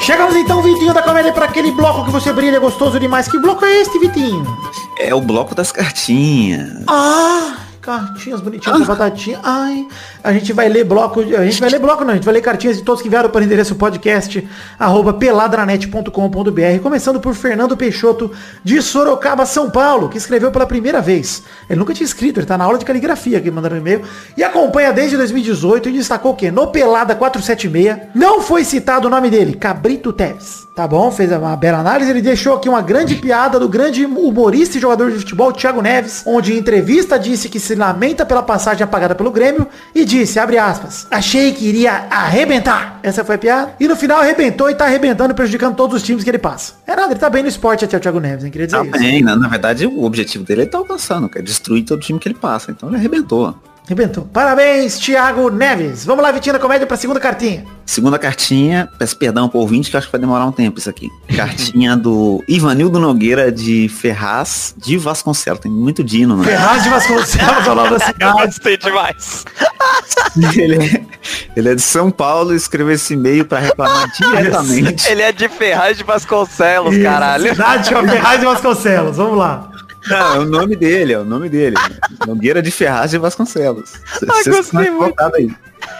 Chegamos então, Vitinho da Comédia, para aquele bloco que você brilha gostoso demais. Que bloco é este, Vitinho? É o bloco das cartinhas. Ah, cartinhas bonitinhas da batatinha. Ai, a gente vai ler bloco. A gente vai ler bloco, não. A gente vai ler cartinhas de todos que vieram para o endereço podcast arroba peladranet.com.br. Começando por Fernando Peixoto, de Sorocaba, São Paulo, que escreveu pela primeira vez. Ele nunca tinha escrito, ele tá na aula de caligrafia aqui mandando e-mail. E acompanha desde 2018 e destacou que no Pelada 476 não foi citado o nome dele, Cabrito Teves. Tá bom, fez uma bela análise. Ele deixou aqui uma grande piada do grande humorista e jogador de futebol Thiago Neves, onde em entrevista disse que se lamenta pela passagem apagada pelo Grêmio e disse, abre aspas, achei que iria arrebentar. Essa foi a piada. E no final arrebentou e tá arrebentando, prejudicando todos os times que ele passa. É nada, ele tá bem no esporte até o Thiago Neves, hein? Queria dizer Tá isso. bem, na, na verdade o objetivo dele ele tá alcançando, que é destruir todo time que ele passa. Então ele arrebentou. Arrebentou. Parabéns, Thiago Neves. Vamos lá, Vitinho da Comédia, pra segunda cartinha. Segunda cartinha, peço perdão pro ouvinte que eu acho que vai demorar um tempo isso aqui. Cartinha do Ivanildo Nogueira de Ferraz de Vasconcelos. Tem muito Dino, né? Ferraz de Vasconcelos ao nome da cidade. Gostei demais. ele, é, ele é de São Paulo e escreveu esse e-mail pra reclamar diretamente. Ele é de Ferraz de Vasconcelos, Isso, caralho. Cidade chama Ferraz de Vasconcelos. Vamos lá. Não, é o nome dele, é o nome dele. Nogueira de Ferraz de Vasconcelos. Ah, Vocês gostei equivocados aí.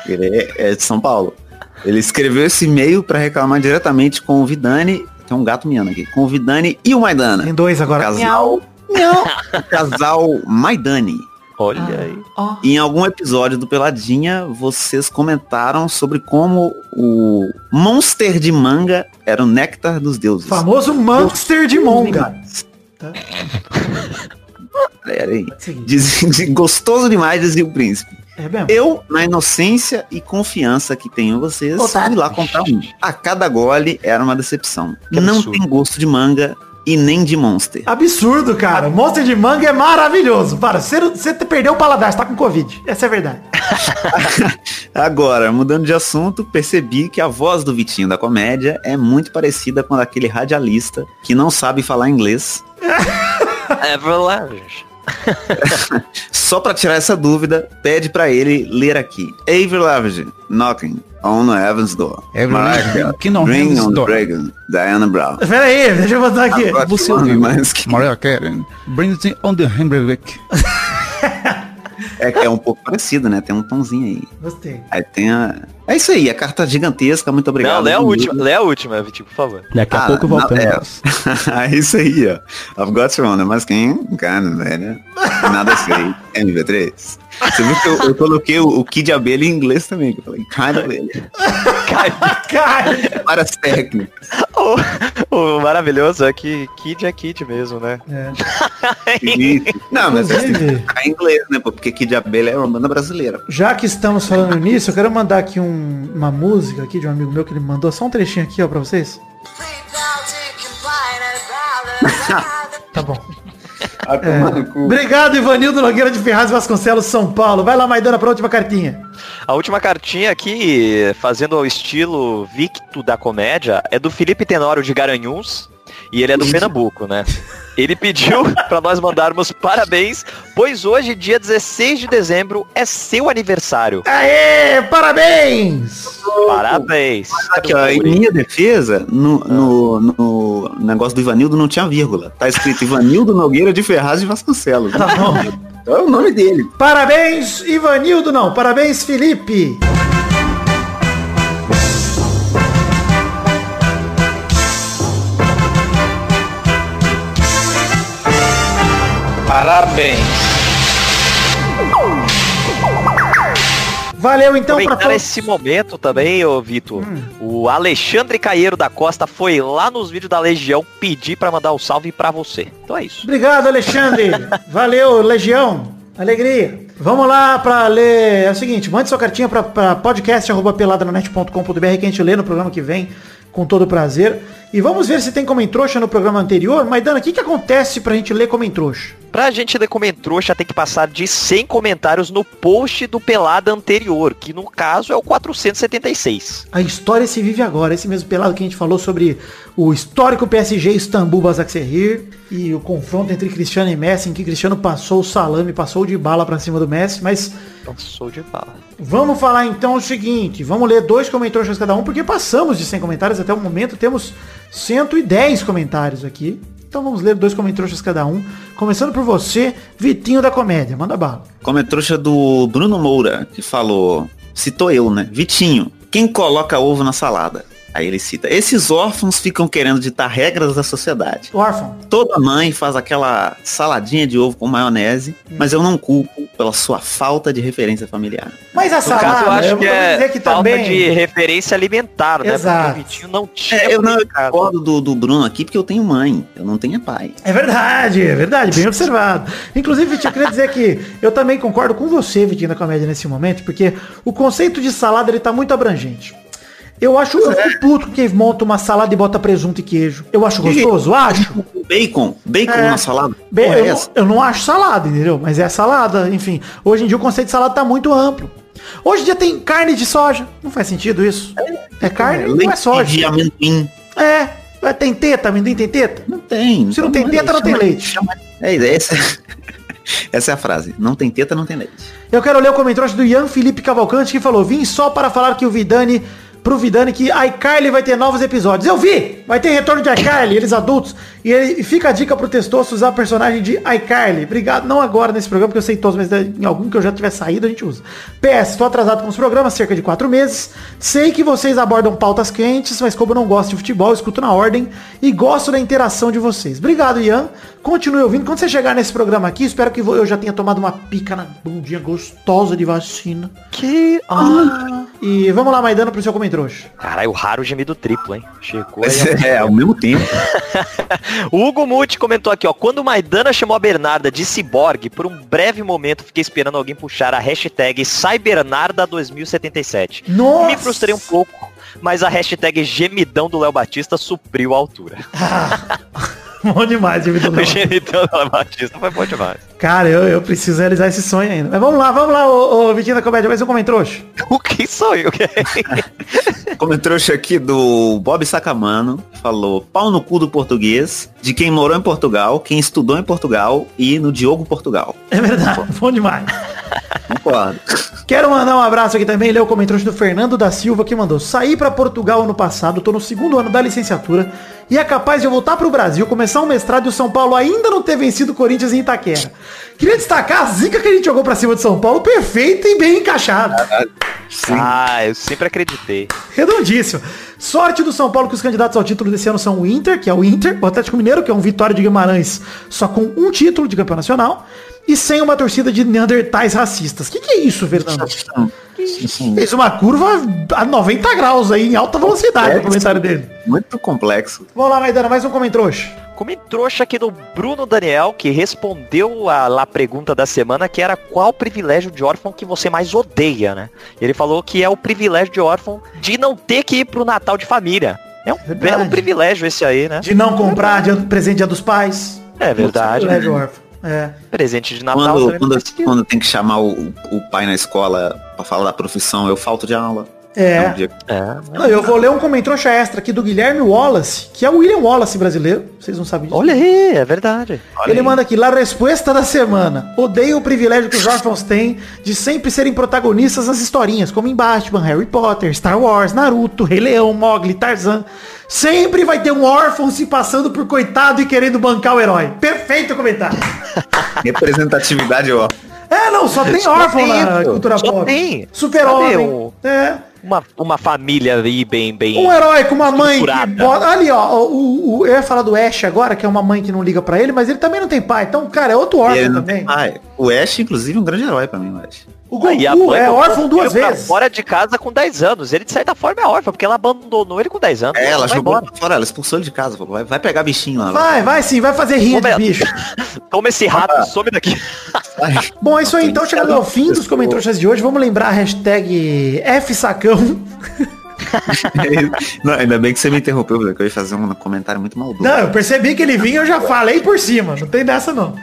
Ele é, é de São Paulo. Ele escreveu esse e-mail pra reclamar diretamente com o Vidani. Tem um gato miando aqui. Com o Vidani e o Maidana. Tem dois agora. Casal. O casal Maidani. Olha aí. Ó. Em algum episódio do Peladinha, vocês comentaram sobre como o monster de manga era o néctar dos deuses. Famoso Monster de Monga. Pera aí. Seguinte. Diz- gostoso demais, dizia o príncipe. É mesmo? Eu, na inocência e confiança que tenho em vocês, Otário. fui lá comprar um. A cada gole era uma decepção. Que Não absurdo. tem gosto de manga e nem de monster. Absurdo, cara. Monster de manga é maravilhoso. Para, você, você perdeu o paladar, você tá com Covid. Essa é a verdade. Agora, mudando de assunto, percebi que a voz do Vitinho da comédia é muito parecida com a daquele radialista que não sabe falar inglês. É verdade. Só pra tirar essa dúvida, pede pra ele ler aqui. Avery Lavigne, knocking on the heaven's door. Avery Lavigne, knocking on ring on the door. dragon, Diana Brown. Pera aí, deixa eu botar aqui. Você que- Mariah Carey, Brings It on the Hamburg. É, é um pouco parecido, né? Tem um tomzinho aí. Gostei. Aí tem a. É isso aí, a carta gigantesca, muito obrigado. Não, lê a última, lê a última, Vitinho, por favor. Daqui a Ah, pouco voltamos. É isso aí, ó. I've got you on, mas quem? Cara, velho. Nada sei. MV3. Você viu que eu, eu coloquei o, o Kid Abelha em inglês também. que Eu falei, cara, abelha. Cara, Para as técnicas. o, o maravilhoso é que Kid é Kid mesmo, né? é. Não, mas é Inclusive- ficar em inglês, né? Porque Kid Abelha é uma banda brasileira. já que estamos falando nisso, eu quero mandar aqui um- uma música aqui de um amigo meu que ele me mandou. Só um trechinho aqui, ó, pra vocês. Tá bom. Cu. Obrigado, Ivanildo Nogueira de Ferraz Vasconcelos, São Paulo. Vai lá, Maidana, pra última cartinha. A última cartinha aqui, fazendo ao estilo Victo da comédia, é do Felipe Tenório de Garanhuns. E ele é do Pernambuco, né? Ele pediu pra nós mandarmos parabéns, pois hoje, dia 16 de dezembro, é seu aniversário. Aê, parabéns! Parabéns. Aqui, ó, em minha defesa, no, no, no negócio do Ivanildo não tinha vírgula. Tá escrito Ivanildo Nogueira de Ferraz de Vasconcelos. Tá bom. É o nome dele. Parabéns, Ivanildo, não. Parabéns, Felipe. Parabéns. Valeu, então, todos. esse momento também, ô Vitor, o Alexandre Caieiro da Costa foi lá nos vídeos da Legião pedir pra mandar o salve pra você. Então é isso. Obrigado, Alexandre. Valeu, Legião. Alegria. Vamos lá pra ler. É o seguinte, mande sua cartinha pra, pra podcast.peladanet.com.br que a gente lê no programa que vem com todo prazer. E vamos ver se tem comentrouxa no programa anterior. Maidana, o que, que acontece pra gente ler comentrouxa? Pra gente ler comentrouxa, tem que passar de 100 comentários no post do Pelada anterior, que no caso é o 476. A história se vive agora. Esse mesmo pelado que a gente falou sobre o histórico PSG Istambul Basaksehir e o confronto entre Cristiano e Messi, em que Cristiano passou o salame, passou de bala pra cima do Messi, mas Então sou de bala. Vamos falar então o seguinte, vamos ler dois comentários cada um, porque passamos de 100 comentários até o momento, temos 110 comentários aqui. Então vamos ler dois comentários cada um, começando por você, Vitinho da Comédia, manda bala. Como é trouxa do Bruno Moura, que falou, citou eu, né? Vitinho, quem coloca ovo na salada? Aí ele cita, esses órfãos ficam querendo ditar regras da sociedade. Órfão. Toda mãe faz aquela saladinha de ovo com maionese, mas eu não culpo pela sua falta de referência familiar. Mas a salada, caso, eu acho eu que vou é dizer que falta também... de referência alimentar, né? Exato. Porque o Vitinho não tinha É, eu não discordo do, do Bruno aqui porque eu tenho mãe, eu não tenho pai. É verdade, é verdade, bem observado. Inclusive, Vitinho, eu queria dizer que eu também concordo com você, Vitinho da Comédia, nesse momento, porque o conceito de salada, ele tá muito abrangente. Eu acho, eu fico puto que monta uma salada e bota presunto e queijo. Eu acho gostoso, acho. Bacon, bacon É. na salada. Porra, é eu, não, eu não acho salada, entendeu? Mas é salada, enfim. Hoje em dia o conceito de salada tá muito amplo. Hoje em dia tem carne de soja. Não faz sentido isso. É carne, não é Leite de soja. amendoim. É. é, Tem teta, amendoim tem teta? Não tem. Se não tem teta, não tem leite. chama- É, essa, essa é a frase. Não tem teta, não tem leite. Eu quero ler o comentário do Ian Felipe Cavalcante que falou: Vim só para falar que o Vidani. Pro Vidani que iCarly vai ter novos episódios. Eu vi! Vai ter retorno de iCarly, eles adultos. E, ele, fica a dica pro Testoso usar personagem de iCarly. Obrigado. Não agora nesse programa, porque eu sei todos, mas em algum que eu já tiver saído a gente usa. PS, estou atrasado com os programas, cerca de quatro meses. Sei que vocês abordam pautas quentes, mas como eu não gosto de futebol, escuto na ordem e gosto da interação de vocês. Obrigado, Ian. Continue ouvindo. Quando você chegar nesse programa aqui, espero que eu já tenha tomado uma pica na bundinha gostosa de vacina. Que... Ah. E vamos lá, Maidana, pro seu comentário. Caralho, o raro gemido triplo, hein? Chegou aí. É, é, ao mesmo tempo. O Hugo Muti comentou aqui, ó. Quando Maidana chamou a Bernarda de ciborgue, por um breve momento fiquei esperando alguém puxar a hashtag SaiBernarda2077. Nossa! Me frustrei um pouco, mas a hashtag gemidão do Léo Batista supriu a altura. Bom demais, David O Léo. gemidão do Léo Batista foi bom demais. Cara, eu, eu preciso realizar esse sonho ainda. Mas vamos lá, vamos lá, ô, ô Vitinho da Comédia, mais um comentário. O que sou eu? Como trouxa aqui do Bob Sacamano, falou pau no cu do português, de quem morou em Portugal, quem estudou em Portugal e no Diogo Portugal. É verdade, bom demais. Concordo. Quero mandar um abraço aqui também, ler o comentário do Fernando da Silva que mandou. Saí pra Portugal ano passado, tô no segundo ano da licenciatura e é capaz de eu voltar pro Brasil, começar um mestrado e o São Paulo ainda não ter vencido o Corinthians em Itaquera. Queria destacar a zica que a gente jogou pra cima de São Paulo, perfeita e bem encaixada. Ah, eu sempre acreditei. Redondíssimo. Sorte do São Paulo que os candidatos ao título desse ano são o Inter, que é o Inter, o Atlético Mineiro, que é um Vitória de Guimarães, só com um título de campeão nacional, e sem uma torcida de neandertais racistas. O que, que é isso, Fernando? Fez uma curva a 90 graus aí, em alta velocidade, o comentário dele. Muito complexo. Vamos lá, Maidana, mais um comentrouxa. Como trouxa aqui do Bruno Daniel, que respondeu a lá pergunta da semana, que era qual privilégio de órfão que você mais odeia, né? Ele falou que é o privilégio de órfão de não ter que ir pro Natal de família. É um Verdade. belo privilégio esse aí, né? De não comprar dia, presente dia dos pais. É verdade. Privilégio órfão. É. Presente de Natal. Quando, quando, quando tem que chamar o, o pai na escola pra falar da profissão, eu falto de aula. É. um dia- que- É, Não, eu vou ler um comentrouxa extra aqui do Guilherme Wallace, que é o William Wallace brasileiro. Vocês não sabem disso. Olha aí, é verdade. Olha Ele aí. manda aqui, la resposta da semana. Odeio o privilégio que os órfãos têm de sempre serem protagonistas nas historinhas, como em Batman, Harry Potter, Star Wars, Naruto, Rei Leão, Mogli, Tarzan. Sempre vai ter um órfão se passando por coitado e querendo bancar o herói. Perfeito comentário. Representatividade, ó. É, não, só tem Só órfão tem, na cultura Só pop. tem. Super-homem. É. Uma, uma família aí bem, bem... Um herói com uma mãe que bota... Ali, ó, o, o- eu ia falar do Ash agora, que é uma mãe que não liga pra ele, mas ele também não tem pai. Então, cara, é outro não também. pai. O Ash, inclusive, é um grande herói pra mim, o Ash. O Goku é órfão duas vezes. Fora de casa com 10 anos. Ele, de certa forma, é órfão, porque ela abandonou ele com 10 anos. É, ela jogou embora. fora, ela expulsou ele de casa. Vai, vai pegar bichinho lá. Vai, vai sim, vai fazer rinha Como de bicho. Toma esse rato, some daqui. Bom, é isso aí então, chegando ao fim dos comentários de hoje, vamos lembrar a hashtag FSacão. Não, ainda bem que você me interrompeu, porque eu ia fazer um comentário muito maldoso. Não, eu percebi que ele vinha, eu já falei por cima, não tem dessa não.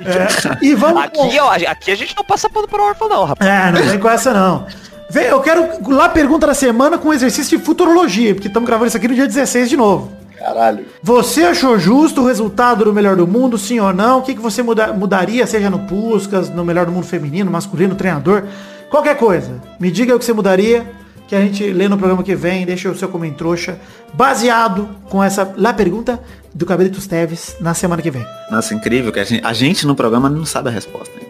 É, e vamos... Aqui, ó, aqui a gente não passa pano para órfão, não, rapaz. É, não vem com essa não. Vem, eu quero lá pergunta da semana com exercício de futurologia, porque estamos gravando isso aqui no dia 16 de novo. Caralho. Você achou justo o resultado do Melhor do Mundo, sim ou não? O que, que você muda- mudaria, seja no Puscas, no Melhor do Mundo feminino, masculino, treinador? Qualquer coisa. Me diga o que você mudaria, que a gente lê no programa que vem, deixa o seu comentrouxa, baseado com essa lá pergunta do Cabelitos Teves na semana que vem. Nossa, incrível que a gente, a gente no programa não sabe a resposta. hein?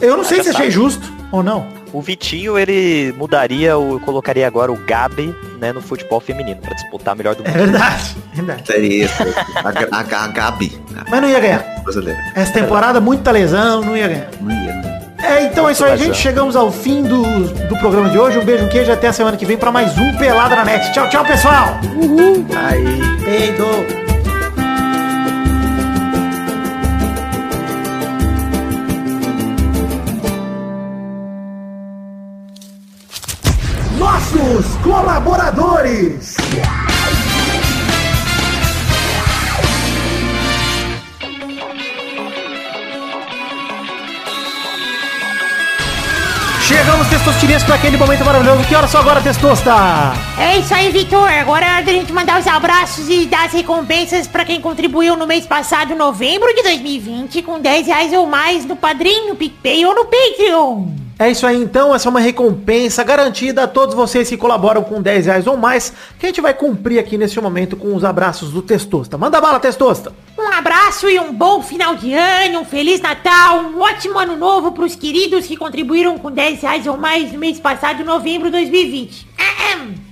Eu não sei se achei sabe. justo ou não. O Vitinho, ele mudaria, o colocaria agora o Gabi, né, no futebol feminino, pra disputar melhor do É mundo. verdade, é verdade. Seria isso. A, a, a Gabi. a Mas não ia ganhar. brasileira. Essa temporada, muita lesão, não ia ganhar. Não ia, né? É, então é isso aí, gente. Chegamos ao fim do, do programa de hoje. Um beijo, um queijo. Até a semana que vem pra mais um Pelada na Net. Tchau, tchau, pessoal. Aí. Peido. Nossos colaboradores. Chegamos, Testosterinhas, para aquele momento maravilhoso. Que hora só agora, Testosta? É isso aí, Vitor. Agora é hora da gente mandar os abraços e dar as recompensas pra quem contribuiu no mês passado, novembro de 2020, com 10 reais ou mais no Padrim, no PicPay ou no Patreon. É isso aí, então. Essa é uma recompensa garantida a todos vocês que colaboram com 10 reais ou mais, que a gente vai cumprir aqui neste momento com os abraços do Testosta. Manda bala, Testosta. Um abraço e um bom final de ano, um Feliz Natal, um ótimo ano novo pros queridos que contribuíram com 10 reais ou mais no mês passado, novembro de 2020.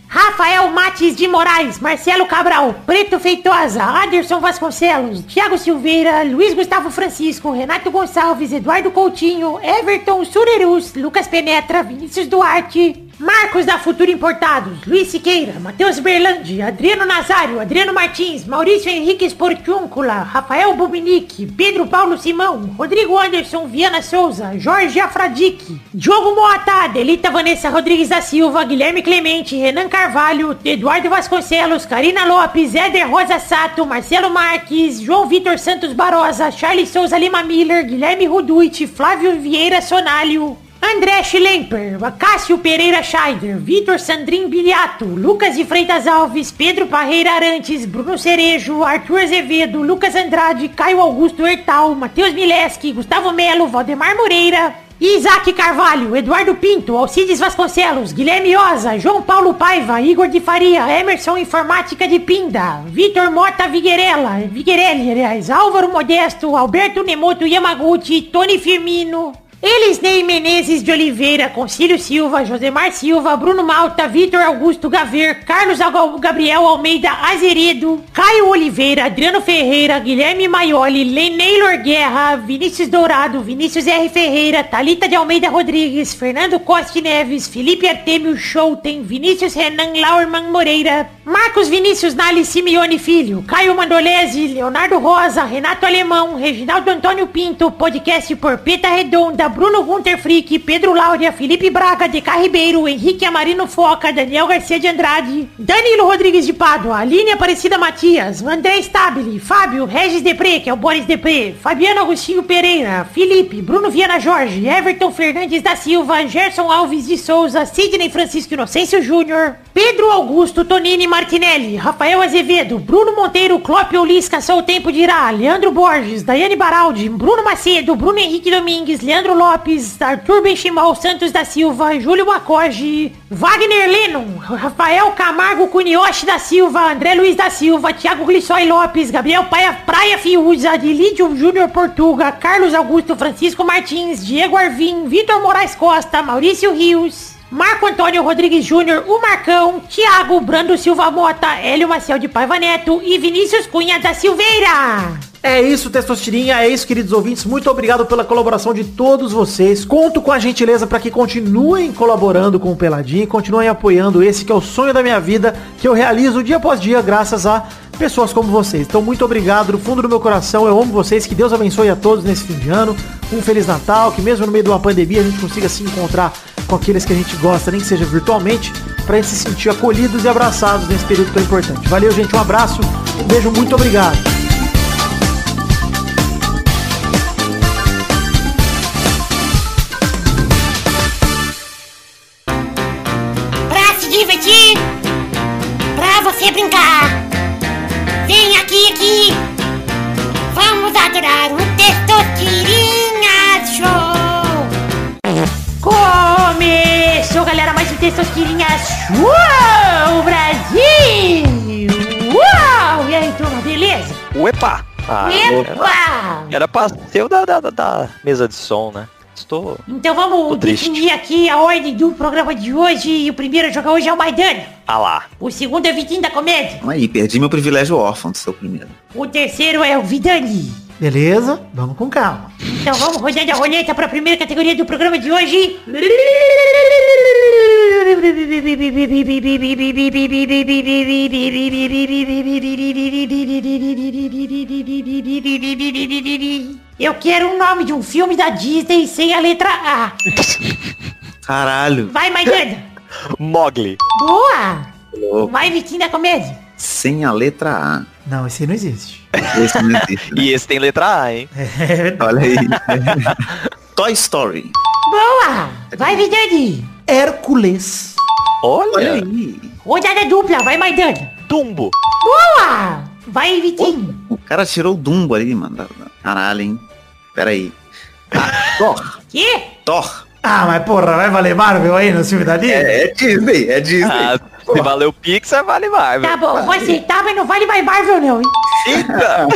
Rafael Mates de Moraes, Marcelo Cabral, Preto Feitosa, Anderson Vasconcelos, Thiago Silveira, Luiz Gustavo Francisco, Renato Gonçalves, Eduardo Coutinho, Everton Surerus, Lucas Penetra, Vinícius Duarte, Marcos da Futuro Importados, Luiz Siqueira, Matheus Berlandi, Adriano Nazário, Adriano Martins, Maurício Henrique Sportiúncula, Rafael Bubinique, Pedro Paulo Simão, Rodrigo Anderson Viana Souza, Jorge Afradique, Diogo Moata, Delita Vanessa Rodrigues da Silva, Guilherme Clemente, Renan Carvalho, Eduardo Vasconcelos, Karina Lopes, Éder Rosa Sato, Marcelo Marques, João Vitor Santos Barosa, Charles Souza Lima Miller, Guilherme Ruduit, Flávio Vieira Sonalho, André Schlemper, Cássio Pereira Scheider, Vitor Sandrin Biliato, Lucas de Freitas Alves, Pedro Parreira Arantes, Bruno Cerejo, Arthur Azevedo, Lucas Andrade, Caio Augusto Hertal, Matheus Mileski, Gustavo Melo, Valdemar Moreira, Isaac Carvalho, Eduardo Pinto, Alcides Vasconcelos, Guilherme Oza, João Paulo Paiva, Igor de Faria, Emerson Informática de Pinda, Vitor Mota Viguerella, Viguerelli, aliás, Álvaro Modesto, Alberto Nemoto Yamaguchi, Tony Firmino, Elisnei Menezes de Oliveira, Concílio Silva, Josemar Silva, Bruno Malta, Vitor Augusto Gaver, Carlos Gabriel Almeida Azeredo, Caio Oliveira, Adriano Ferreira, Guilherme Maioli, Leneilor Guerra, Vinícius Dourado, Vinícius R. Ferreira, Talita de Almeida Rodrigues, Fernando Costa Neves, Felipe Artemio Schouten, Vinícius Renan Laurman Moreira, Marcos Vinícius Nali Simeone Filho, Caio Mandolese, Leonardo Rosa, Renato Alemão, Reginaldo Antônio Pinto, podcast por Peta Redonda, Bruno Gunter Frick, Pedro Laura, Felipe Braga, DK Ribeiro, Henrique Amarino Foca, Daniel Garcia de Andrade, Danilo Rodrigues de Pádua, Aline Aparecida Matias, André Stabile, Fábio, Regis Depré, que é o Boris Depré, Fabiano Agostinho Pereira, Felipe, Bruno Viana Jorge, Everton Fernandes da Silva, Gerson Alves de Souza, Sidney Francisco Inocêncio Júnior, Pedro Augusto Tonini Martinelli, Rafael Azevedo, Bruno Monteiro, Clópio Lisca, Só o Tempo dirá, Leandro Borges, Daiane Baraldi, Bruno Macedo, Bruno Henrique Domingues, Leandro Lopes, Arthur Benchimol Santos da Silva, Júlio Macoge, Wagner Lennon, Rafael Camargo Cunioche da Silva, André Luiz da Silva, Thiago Glissói Lopes, Gabriel Praia, Praia Fiuza, Dilídio Júnior Portuga, Carlos Augusto Francisco Martins, Diego Arvim, Vitor Moraes Costa, Maurício Rios, Marco Antônio Rodrigues Júnior, o Marcão, Thiago Brando Silva Mota, Hélio Maciel de Paiva Neto e Vinícius Cunha da Silveira. É isso, Testosterinha, é isso, queridos ouvintes. Muito obrigado pela colaboração de todos vocês. Conto com a gentileza para que continuem colaborando com o Peladinho, continuem apoiando esse que é o sonho da minha vida, que eu realizo dia após dia graças a pessoas como vocês. Então, muito obrigado do fundo do meu coração. Eu amo vocês. Que Deus abençoe a todos nesse fim de ano. Um Feliz Natal, que mesmo no meio de uma pandemia a gente consiga se encontrar com aqueles que a gente gosta, nem que seja virtualmente, para se sentir acolhidos e abraçados nesse período tão importante. Valeu, gente. Um abraço. Um beijo. Muito obrigado. Um Testosterinha Show Brasil. Uau! E aí, turma, beleza? Uepa! Ah, era, Epa! era pra ser o da, da, da- mesa de som, né? Estou. Então vamos definir aqui a ordem do programa de hoje. E o primeiro a jogar hoje é o Maidana. Ah lá. O segundo é o Vitinho da Comédia. Aí, perdi meu privilégio órfão de ser o primeiro. O terceiro é o Vidani. Beleza? Vamos com calma. Então vamos rodando a roleta para a primeira categoria do programa de hoje. Eu quero um nome de um filme da Disney sem a letra A. Caralho. Vai, Maidana. Mogli. Boa. louco. Vai, Vitinho da Comédia. Sem a letra A. Não, esse aí não existe. Esse não existe, né? E esse tem letra A, hein? É Olha aí. Toy Story. Boa. Vai, Vidani. Hércules. Olha Olha. aí. Rodada dupla. Vai, Maidana. Tumbo. Boa. Vai, Vitinho. O cara tirou o Dumbo ali, mano. Caralho, hein? Pera aí. Ah, Thor. Que? Thor. Ah, mas porra, vai valer Marvel aí no filme da Disney? É, é Disney, é Disney. Ah, se valeu Pixar, vale Marvel. Tá bom, vou aceitar, mas não vale mais Marvel não, hein? Eita!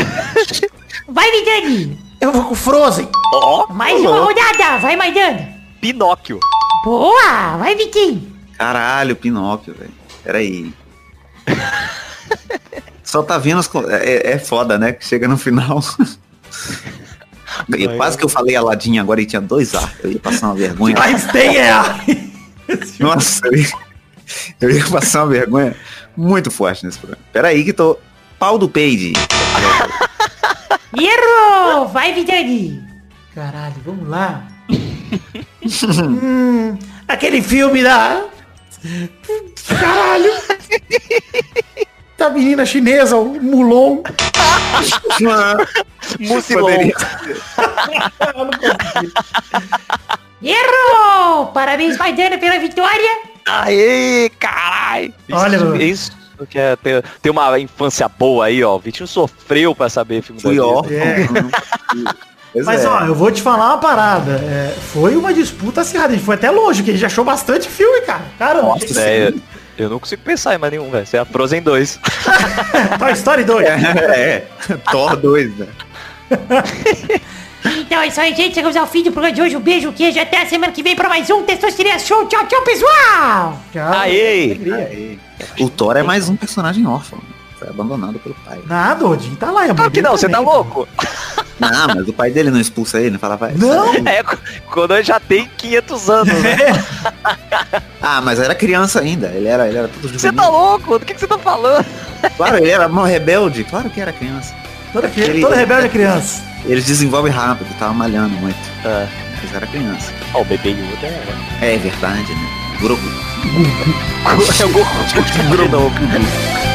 Vai, Vidani. Eu vou com Frozen. Ó, Mais uma rodada. Vai, Maidana. Pinóquio. Boa. Vai, Vitinho. Caralho, Pinóquio, velho. Pera aí. Só tá vendo as... co- É, é foda, né? Que chega no final. E quase que eu falei Aladdin agora e tinha dois A. Eu ia passar uma vergonha. Mas tem é a... Nossa, eu ia, eu ia passar uma vergonha muito forte nesse programa. Pera aí que tô... Pau do peide. Errou. Vai, Vidani. Caralho, vamos lá. hum, aquele filme da... Caralho. Da menina chinesa, o Mulon. Mucilon. Poderia- Errou. Parabéns, Maidana, pela vitória. Aê, caralho! Olha, isso, mano. isso que é ter, ter uma infância boa aí, ó. O Vitinho sofreu pra saber filme Fui da órfão. É. Pois Mas é. ó, eu vou te falar uma parada. é, foi uma disputa acirrada. A gente foi até longe, que a gente achou bastante filme, cara. Caramba. Nossa, É, eu, eu não consigo pensar em mais nenhum, velho. Você é a Frozen 2. Toy Story 2. É, Thor 2, né? Então é isso aí, gente. Chegamos ao fim do programa de hoje. Um beijo, queijo. Até a semana que vem pra mais um Testosteria Show. Tchau, tchau, pessoal! Tchau. Aê! Aí. O Thor é mais um personagem órfão. Foi abandonado pelo pai. Nada, Odin tá lá. É Claro que não, você tá louco? Não, mas o pai dele não expulsa ele, não fala, vai. Não. É, qu- quando ele já tem 500 anos, né? Ah, mas era criança ainda. Ele era, ele era todo Você tá louco? Do que, que você tá falando? Claro, ele era mó rebelde. Claro que era criança. Toda, cri- Ele- toda rebelde é criança. Eles desenvolvem rápido, tava malhando muito. Ah, Mas era criança. ó, o bebê Yoda é... É verdade, né? Grogu. É o Goku novo.